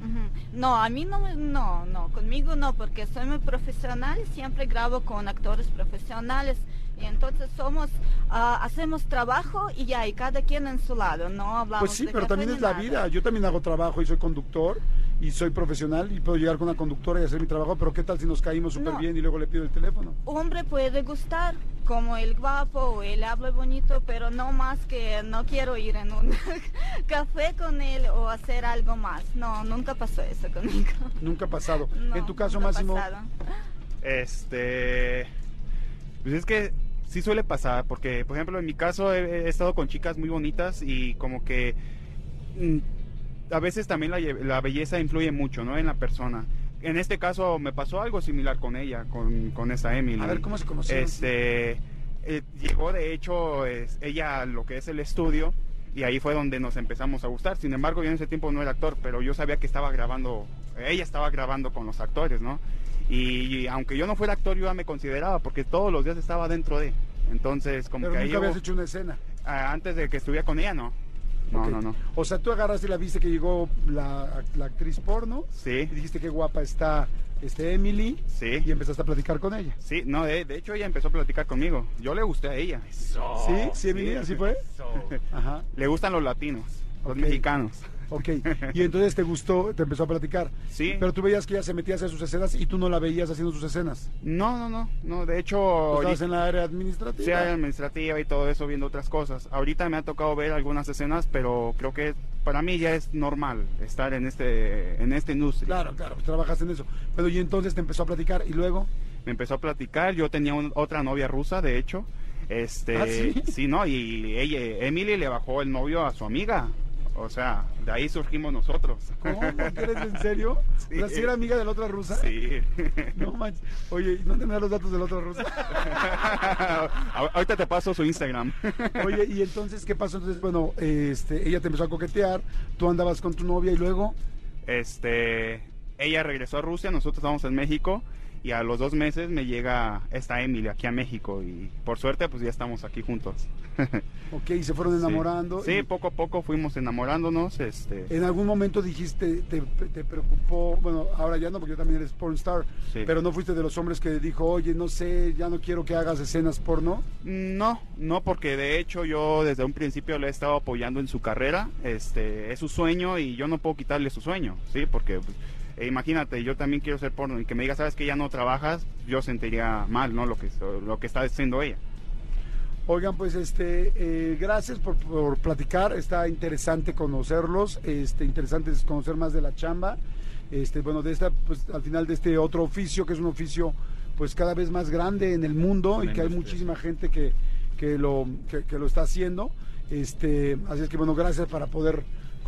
No, a mí no, me- no, no, conmigo no, porque soy muy profesional, siempre grabo con actores profesionales y entonces somos, ah, hacemos trabajo y ya, y cada quien en su lado, no hablamos Pues sí, de pero café también es la nada. vida. Yo también hago trabajo y soy conductor y soy profesional y puedo llegar con una conductora y hacer mi trabajo, pero ¿qué tal si nos caímos súper No. bien y luego le pido el teléfono? Hombre puede gustar, como el guapo o el habla bonito, pero no más que no quiero ir en un café con él o hacer algo más. No, nunca pasó eso conmigo. Nunca ha pasado. No, en tu caso, Máximo, pasado. Este. Pues es que sí suele pasar, porque, por ejemplo, en mi caso he, he estado con chicas muy bonitas y como que. mm, a veces también la, lle- la belleza influye mucho, ¿no? En la persona. En este caso me pasó algo similar con ella, con, con esta Emily. a ver cómo se conocieron. Este, eh, llegó de hecho es- ella a lo que es el estudio y ahí fue donde nos empezamos a gustar. Sin embargo, yo en ese tiempo no era actor, pero yo sabía que estaba grabando, ella estaba grabando con los actores, ¿no? Y, aunque yo no fuera actor, yo ya me consideraba porque todos los días estaba dentro de. Entonces, como Pero que ahí nunca habías hubo- hecho una escena. ah, antes de que estuviera con ella, no. No, no, no. O sea, tú agarraste y la viste que llegó la, la actriz porno y Sí, dijiste qué guapa está este Emily y sí. empezaste a platicar con ella. Sí, no, de, de hecho ella empezó a platicar conmigo. Yo le gusté a ella. ¿Sí? ¿Sí, Emily? ¿Así fue? Ajá. Le gustan los latinos, los mexicanos. Ok. Y entonces te gustó, te empezó a platicar. Sí. Pero tú veías que ella se metía a hacer sus escenas y tú no la veías haciendo sus escenas. No, no, no, no, de hecho, Tú estabas ahorita- en la área administrativa. sí, área administrativa y todo eso, viendo otras cosas. Ahorita me ha tocado ver algunas escenas, pero creo que para mí ya es normal estar en este, en esta industria. Claro, claro, pues trabajaste en eso. Pero y entonces te empezó a platicar y luego. Me empezó a platicar, yo tenía un- otra novia rusa, de hecho. Este, ¿Ah, sí? no, y ella, Emily le bajó el novio a su amiga. O sea, de ahí surgimos nosotros. ¿Cómo? ¿Quieres en serio? Sí. ¿La si era amiga de la otra rusa? Sí. No manches. Oye, ¿y ¿no tendrás los datos de la otra rusa? Ahorita te paso su Instagram. Oye, y entonces, ¿qué pasó? Entonces, bueno, este, ella te empezó a coquetear, tú andabas con tu novia y luego. Este, ella regresó a Rusia, nosotros estábamos en México y a los dos meses me llega esta Emily aquí a México y por suerte pues ya estamos aquí juntos. Ok, y se fueron enamorando. Sí, y poco a poco fuimos enamorándonos, este, En algún momento dijiste, te, te preocupó, bueno, ahora ya no, porque también eres porn star, Sí. pero no fuiste de los hombres que dijo, oye, no sé, ya no quiero que hagas escenas porno. no, no porque de hecho yo desde un principio le he estado apoyando en su carrera, este, es su sueño y yo no puedo quitarle su sueño, sí, porque pues, eh, imagínate, yo también quiero ser porno y que me diga, sabes que ya no trabajas, yo sentiría mal, ¿no? Lo que, lo que está haciendo ella. Oigan, pues este, eh, gracias por, por platicar, está interesante conocerlos, este, interesante es conocer más de la chamba, este, bueno, de esta, pues al final de este otro oficio, que es un oficio pues cada vez más grande en el mundo y que hay muchísima gente que, que lo, que, que lo está haciendo, este, así es que bueno, gracias para poder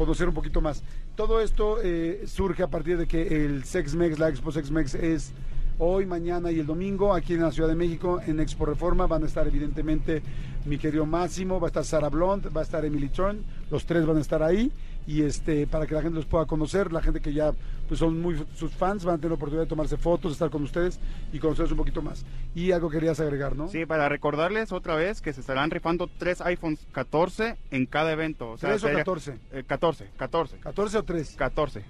conocer un poquito más. Todo esto eh, surge a partir de que el SexMex, la Expo SexMex es hoy, mañana y el domingo aquí en la Ciudad de México en Expo Reforma. Van a estar evidentemente mi querido Máximo, va a estar Sara Blond, va a estar Emily Turn, los tres van a estar ahí y este para que la gente los pueda conocer, la gente que ya pues son muy sus fans van a tener la oportunidad de tomarse fotos, estar con ustedes y conocerlos un poquito más. Y algo querías agregar, ¿no? Sí, para recordarles otra vez que se estarán rifando tres iPhones 14 en cada evento. O sea, ¿Tres o sería- 14? eh, 14, 14. ¿14 o 3? 14.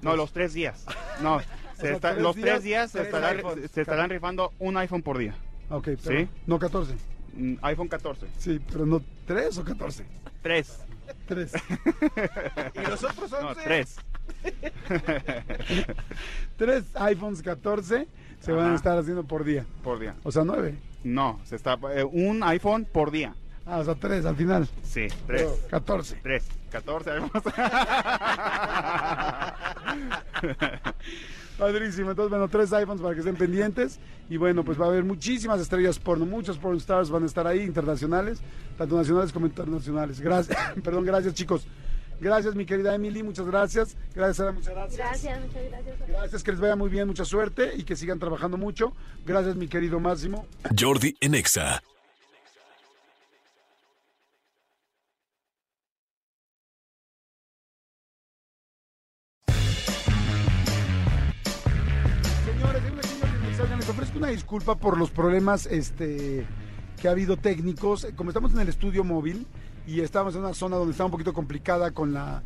No, los tres días. No, se sea, está- tres los días, tres días se, tres estará- iPhones. se estarán rifando un iPhone por día. Ok, pero ¿Sí? no 14. Mm, iPhone 14. Sí, pero no 3 o 14. Tres. 3. ¿Y los otros No, 11? tres. Tres iPhones 14 se van a Ajá. estar haciendo por día. Por día. O sea, 9. No, se está eh, un iPhone por día. Ah, o sea, 3 al final. Sí, tres. Pero 14. Tres. 14 iPhones. Padrísimo. Entonces, bueno, tres iPhones para que estén pendientes. Y bueno, pues va a haber muchísimas estrellas porno. Muchos porn stars van a estar ahí, internacionales, tanto nacionales como internacionales. Gracias. Perdón, gracias, chicos. Gracias, mi querida Emily. Muchas gracias. Gracias, Sara. Muchas gracias. Gracias, muchas gracias. Gracias, que les vaya muy bien, mucha suerte y que sigan trabajando mucho. Gracias, mi querido Máximo. Jordi en una disculpa por los problemas este, que ha habido técnicos. Como estamos en el estudio móvil y estamos en una zona donde está un poquito complicada con la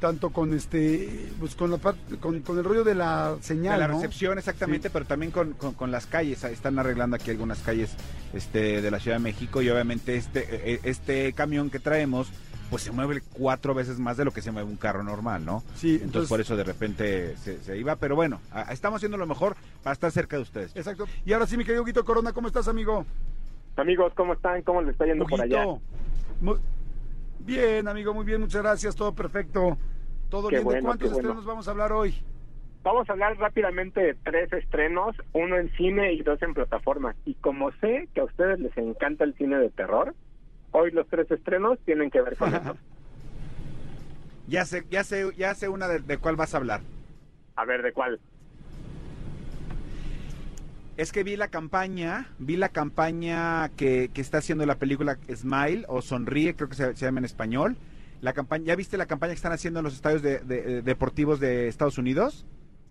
tanto con este pues con la con, con el rollo de la señal de la ¿no? recepción exactamente, pero también con, con- con las calles. Están arreglando aquí algunas calles este, de la Ciudad de México y obviamente este, eh, este camión que traemos pues se mueve cuatro veces más de lo que se mueve un carro normal, ¿no? Sí, Entonces, entonces- por eso de repente se, se iba, pero bueno, a- estamos haciendo lo mejor para estar cerca de ustedes. Exacto. Y ahora sí, mi querido Huguito Corona, ¿cómo estás, amigo? Amigos, ¿cómo están? ¿Cómo les está yendo por allá? Bien, amigo, muy bien, muchas gracias, todo perfecto. Todo Qué bien. ¿De bueno, cuántos qué bueno. estrenos vamos a hablar hoy? Vamos a hablar rápidamente de tres estrenos, uno en cine y dos en plataformas. Y como sé que a ustedes les encanta el cine de terror, hoy los tres estrenos tienen que ver con eso. Ya sé, ya sé, ya sé una de, de cuál vas a hablar. A ver, ¿de cuál? Es que vi la campaña, vi la campaña que, que está haciendo la película Smile o Sonríe, creo que se, se llama en español. La campaña, ¿Ya viste la campaña que están haciendo en los estadios de- de- eh, deportivos de Estados Unidos?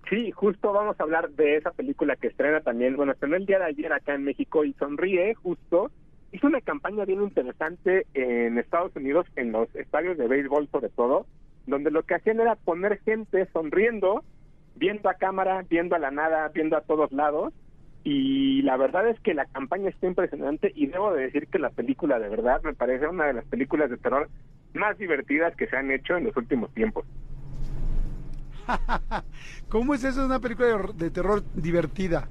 Sí, justo vamos a hablar de esa película que estrena también, bueno, estrenó el día de ayer acá en México y sonríe, justo. Hizo una campaña bien interesante en Estados Unidos, en los estadios de béisbol sobre todo, donde lo que hacían era poner gente sonriendo, viendo a cámara, viendo a la nada, viendo a todos lados. Y la verdad es que la campaña está impresionante y debo de decir que la película de verdad me parece una de las películas de terror más divertidas que se han hecho en los últimos tiempos. ¿Cómo es eso de una película de, de terror divertida?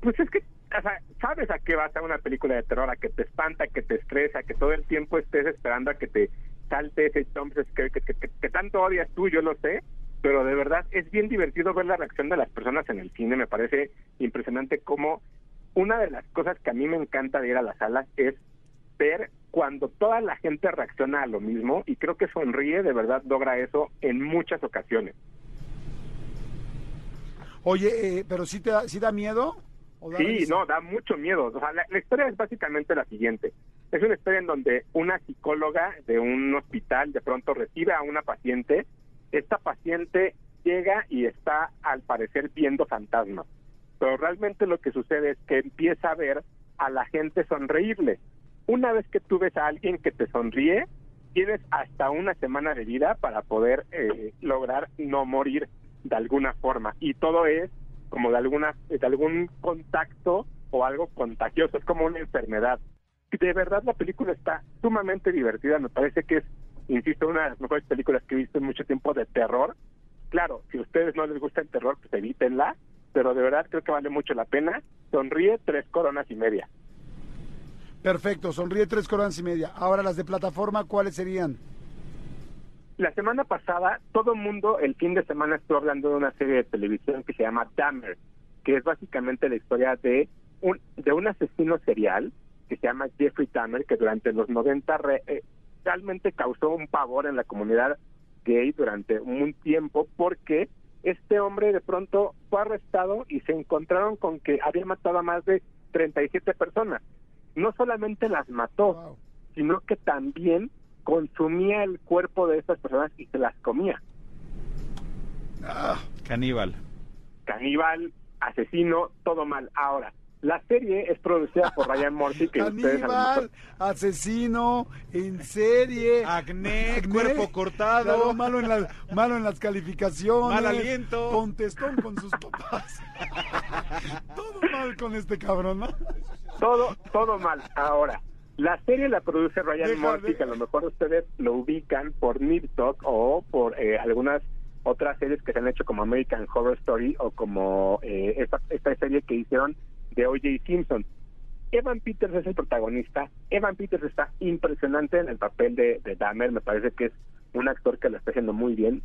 Pues es que, o sabes a qué va a una película de terror, a que te espanta, que te estresa, que todo el tiempo estés esperando a que te salte ese jump que, que, que- tanto odias tú, yo lo sé, pero de verdad es bien divertido ver la reacción de las personas en el cine, me parece impresionante cómo una de las cosas que a mí me encanta de ir a las salas es ver cuando toda la gente reacciona a lo mismo y creo que sonríe, de verdad logra eso en muchas ocasiones. Oye, eh, pero sí te sí da miedo. ¿O da Sí, no, da mucho miedo. O sea, la, la historia es básicamente la siguiente. Es una historia en donde una psicóloga de un hospital de pronto recibe a una paciente. Esta paciente llega y está, al parecer, viendo fantasmas. Pero realmente lo que sucede es que empieza a ver a la gente sonreírle. Una vez que tú ves a alguien que te sonríe, tienes hasta una semana de vida para poder eh, lograr no morir de alguna forma. Y todo es como de alguna de algún contacto o algo contagioso, es como una enfermedad. De verdad la película está sumamente divertida, me parece que es, insisto, una de las mejores películas que he visto en mucho tiempo de terror. Claro, si a ustedes no les gusta el terror, pues evítenla, pero de verdad creo que vale mucho la pena. Sonríe tres coronas y media. Perfecto, sonríe tres coronas y media. Ahora las de plataforma, ¿cuáles serían? La semana pasada, todo el mundo el fin de semana estuvo hablando de una serie de televisión que se llama Dahmer, que es básicamente la historia de un, de un asesino serial que se llama Jeffrey Dahmer, que durante los 90 re- eh, realmente causó un pavor en la comunidad gay durante un tiempo porque este hombre de pronto fue arrestado y se encontraron con que había matado a más de 37 personas. No solamente las mató, Wow. sino que también consumía el cuerpo de estas personas y se las comía. Ah, Caníbal. Caníbal, asesino, todo mal. Ahora, la serie es producida por Ryan Murphy, que ustedes a lo Caníbal, mejor... asesino, en serie. Acné, Acné, cuerpo cortado. claro, malo, en la- malo en las calificaciones. Mal aliento. Contestón con sus papás. Todo mal con este cabrón, ¿no? Todo, todo mal. Ahora, la serie la produce Ryan Deja Murphy, de- que a lo mejor ustedes lo ubican por Nip o por eh, algunas otras series que se han hecho como American Horror Story o como eh, esta, esta serie que hicieron de O.J. Simpson. Evan Peters es el protagonista. Evan Peters está impresionante en el papel de, de Dahmer. Me parece que es un actor que lo está haciendo muy bien.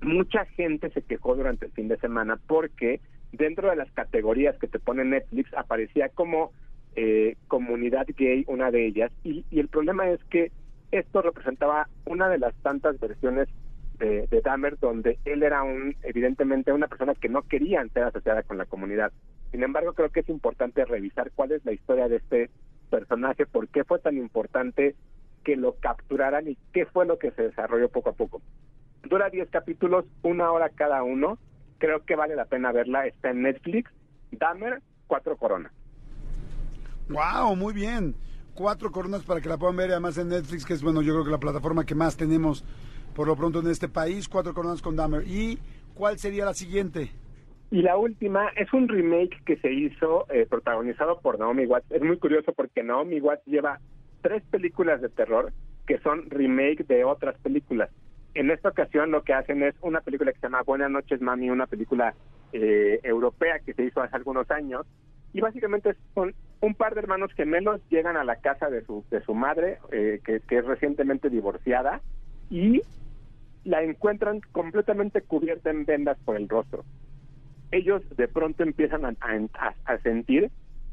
Mucha gente se quejó durante el fin de semana porque dentro de las categorías que te pone Netflix aparecía como eh, comunidad gay, una de ellas, y, y el problema es que esto representaba una de las tantas versiones de, de Dahmer donde él era un evidentemente una persona que no quería ser asociada con la comunidad. Sin embargo, creo que es importante revisar cuál es la historia de este personaje, por qué fue tan importante que lo capturaran y qué fue lo que se desarrolló poco a poco. Dura 10 capítulos, una hora cada uno. Creo que vale la pena verla. Está en Netflix. Dahmer, cuatro coronas. Wow, muy bien. Cuatro coronas para que la puedan ver, además en Netflix, que es bueno, yo creo que la plataforma que más tenemos por lo pronto en este país. Cuatro coronas con Dahmer. ¿Y cuál sería la siguiente? Y la última es un remake que se hizo eh, protagonizado por Naomi Watts. Es muy curioso porque Naomi Watts lleva tres películas de terror que son remake de otras películas. En esta ocasión lo que hacen es una película que se llama Buenas noches Mami, una película eh, europea que se hizo hace algunos años y básicamente son un par de hermanos gemelos llegan a la casa de su de su madre eh, que, es recientemente divorciada y la encuentran completamente cubierta en vendas por el rostro. Ellos de pronto empiezan a, a- a sentir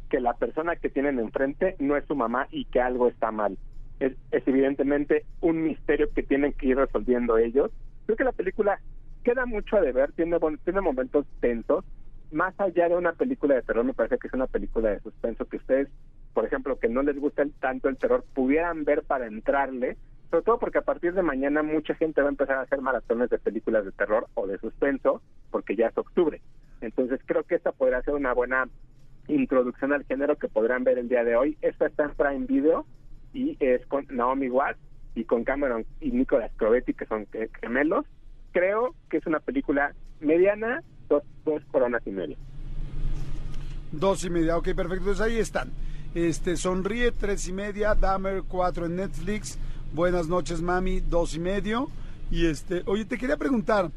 que la persona que tienen enfrente no es su mamá y que algo está mal. Es, es evidentemente un misterio que tienen que ir resolviendo ellos. Creo que la película queda mucho a deber, tiene, tiene momentos tensos. Más allá de una película de terror, me parece que es una película de suspenso que ustedes, por ejemplo, que no les gusta el- tanto el terror, pudieran ver para entrarle, sobre todo porque a partir de mañana mucha gente va a empezar a hacer maratones de películas de terror o de suspenso, porque ya es octubre. Entonces creo que esta podría ser una buena introducción al género que podrán ver el día de hoy. Esta está en Prime Video y es con Naomi Watts y con Cameron y Nicolas Crovetti, que son gemelos. Creo que es una película mediana, dos, dos coronas y media. Dos y media, ok, perfecto. Entonces ahí están. Este, Sonríe, tres y media, Dahmer, cuatro en Netflix, Buenas noches, mami, dos y medio. Y este, oye, te quería preguntar,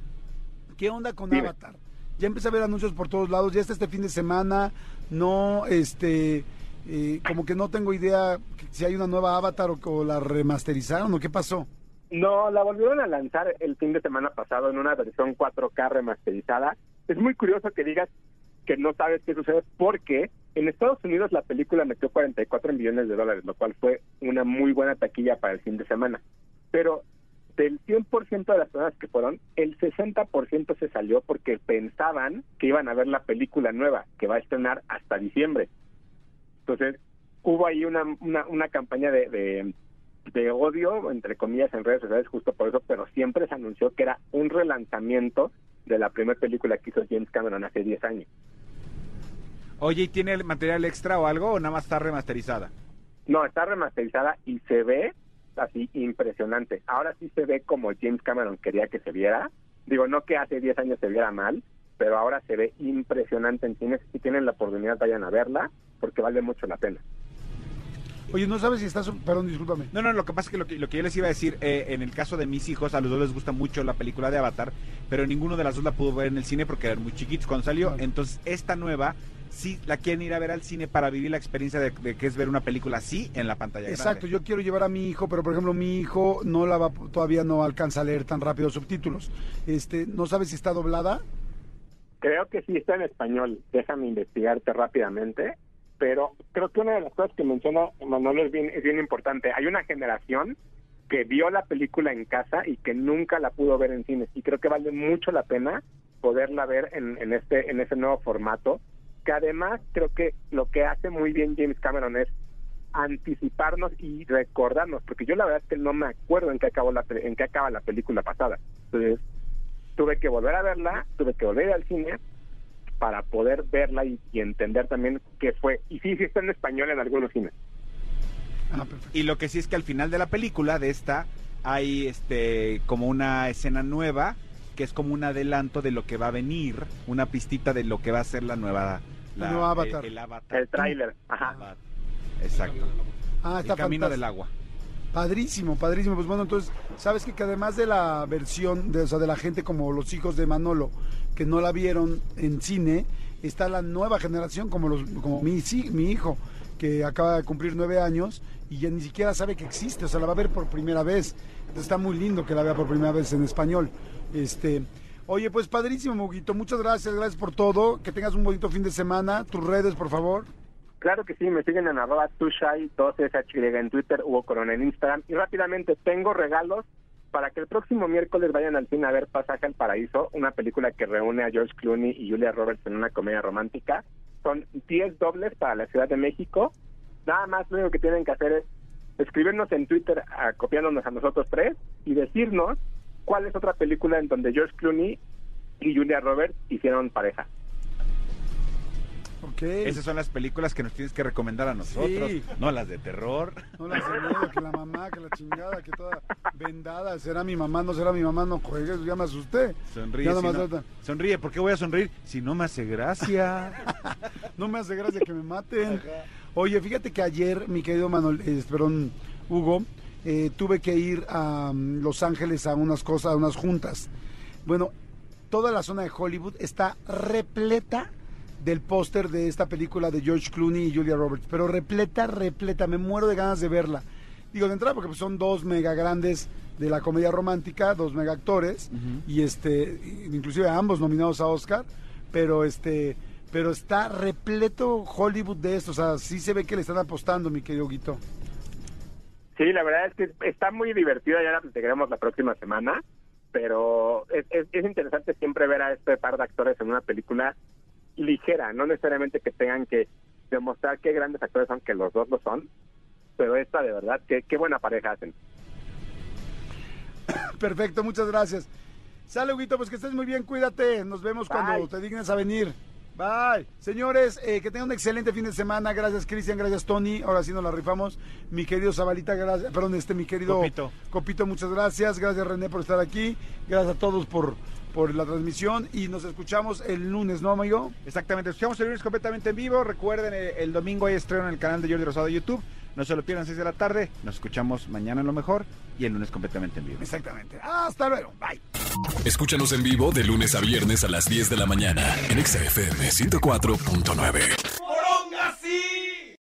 ¿qué onda con Dime. Avatar? Ya empecé a ver anuncios por todos lados, ya está este fin de semana, no, este, eh, como que no tengo idea si hay una nueva Avatar o, o la remasterizaron o qué pasó. No, la volvieron a lanzar el fin de semana pasado en una versión 4K remasterizada. Es muy curioso que digas que no sabes qué sucede porque en Estados Unidos la película metió 44 millones de dólares, lo cual fue una muy buena taquilla para el fin de semana. Pero del 100% de las personas que fueron, el 60% se salió porque pensaban que iban a ver la película nueva que va a estrenar hasta diciembre. Entonces, hubo ahí una, una, campaña de, de odio, entre comillas, en redes sociales justo por eso, pero siempre se anunció que era un relanzamiento de la primera película que hizo James Cameron hace 10 años. Oye, ¿y tiene el material extra o algo o nada más está remasterizada? No, está remasterizada y se ve así impresionante. Ahora sí se ve como James Cameron quería que se viera. Digo, no que hace 10 años se viera mal, pero ahora se ve impresionante en cines. Si tienen la oportunidad, vayan a verla, porque vale mucho la pena. Oye, ¿no sabes si estás, perdón, discúlpame. No, no, lo que pasa es que lo que, lo que yo les iba a decir, eh, en el caso de mis hijos, a los dos les gusta mucho la película de Avatar, pero ninguno de las dos la pudo ver en el cine porque eran muy chiquitos cuando salió. Claro. Entonces, esta nueva sí la quieren ir a ver al cine para vivir la experiencia de, de que es ver una película así en la pantalla Exacto, grande. yo quiero llevar a mi hijo, pero por ejemplo mi hijo no la va, todavía no alcanza a leer tan rápido subtítulos. Este, ¿no sabes si está doblada? Creo que sí está en español. Déjame investigarte rápidamente. Pero creo que una de las cosas que menciona Manolo es bien, es bien importante. Hay una generación que vio la película en casa y que nunca la pudo ver en cines. Y creo que vale mucho la pena poderla ver en, en este en ese nuevo formato. Que además creo que lo que hace muy bien James Cameron es anticiparnos y recordarnos, porque yo la verdad es que no me acuerdo en qué acabó la en qué acaba la película pasada. Entonces tuve que volver a verla, tuve que volver al cine para poder verla y, y entender también qué fue. Y sí, sí está en español en algunos cines. Ah. Y lo que sí es que al final de la película, de esta, hay este como una escena nueva que es como un adelanto de lo que va a venir, una pistita de lo que va a ser la nueva La nueva Avatar. El, el Avatar. El tráiler, ajá. Exacto. Ah, El está camino fantástico. del agua. Padrísimo, padrísimo. Pues bueno, entonces, ¿sabes que, que además de la versión, de, o sea, de la gente como los hijos de Manolo, que no la vieron en cine, está la nueva generación, como, los, como mi, sí, mi hijo, que acaba de cumplir nueve años y ya ni siquiera sabe que existe, o sea, la va a ver por primera vez. Entonces, está muy lindo que la vea por primera vez en español. Este, oye, pues padrísimo, Moguito. Muchas gracias, gracias por todo. Que tengas un bonito fin de semana. Tus redes, por favor. Claro que sí, me siguen en arroba tushai 12SHY en Twitter, Hugo Corona en Instagram. Y rápidamente, tengo regalos para que el próximo miércoles vayan al cine a ver Pasaje al Paraíso, una película que reúne a George Clooney y Julia Roberts en una comedia romántica. Son 10 dobles para la Ciudad de México. Nada más lo único que tienen que hacer es escribirnos en Twitter copiándonos a nosotros tres y decirnos cuál es otra película en donde George Clooney y Julia Roberts hicieron pareja. Esas son las películas que nos tienes que recomendar a nosotros, Sí. no las de terror. No las de miedo, que la mamá, que la chingada, que toda vendada. ¿Será mi mamá? ¿No será mi mamá? No juegues, ya me asusté. Sonríe, si no- sonríe, ¿por qué voy a sonreír si no me hace gracia? No me hace gracia que me maten. Oye, fíjate que ayer, mi querido Manuel, eh, perdón, Hugo, eh, tuve que ir a mm, Los Ángeles a unas cosas, a unas juntas. Bueno, toda la zona de Hollywood está repleta del póster de esta película de George Clooney y Julia Roberts, pero repleta, repleta, me muero de ganas de verla. Digo, de entrada porque pues, son dos mega grandes de la comedia romántica, dos mega actores, y este, inclusive ambos nominados a Oscar, pero este, pero está repleto Hollywood de esto, o sea, sí se ve que le están apostando, mi querido Guito. Sí, la verdad es que está muy divertida, ya la platicaremos la próxima semana, pero es, es, es interesante siempre ver a este par de actores en una película ligera, no necesariamente que tengan que demostrar qué grandes actores son, que los dos lo son, pero esta de verdad, qué, qué buena pareja hacen. Perfecto, muchas gracias. Sale, Huguito, pues que estés muy bien, cuídate. Nos vemos cuando te dignes a venir. Bye. Señores, eh, que tengan un excelente fin de semana. Gracias, Cristian. Gracias, Tony. Ahora sí nos la rifamos. Mi querido Zabalita, gracias. Perdón, este, mi querido Copito. Copito, muchas gracias. Gracias, René, por estar aquí. Gracias a todos por, por la transmisión. Y nos escuchamos el lunes, ¿no, amigo? Exactamente, escuchamos el lunes completamente en vivo. Recuerden, eh, el domingo hay estreno en el canal de Jordi Rosado de YouTube. No se lo pierdan 6 de la tarde. Nos escuchamos mañana en lo mejor y el lunes completamente en vivo. Exactamente. Hasta luego. Bye. Escúchanos en vivo de lunes a viernes a las 10 de la mañana en Exa FM 104.9.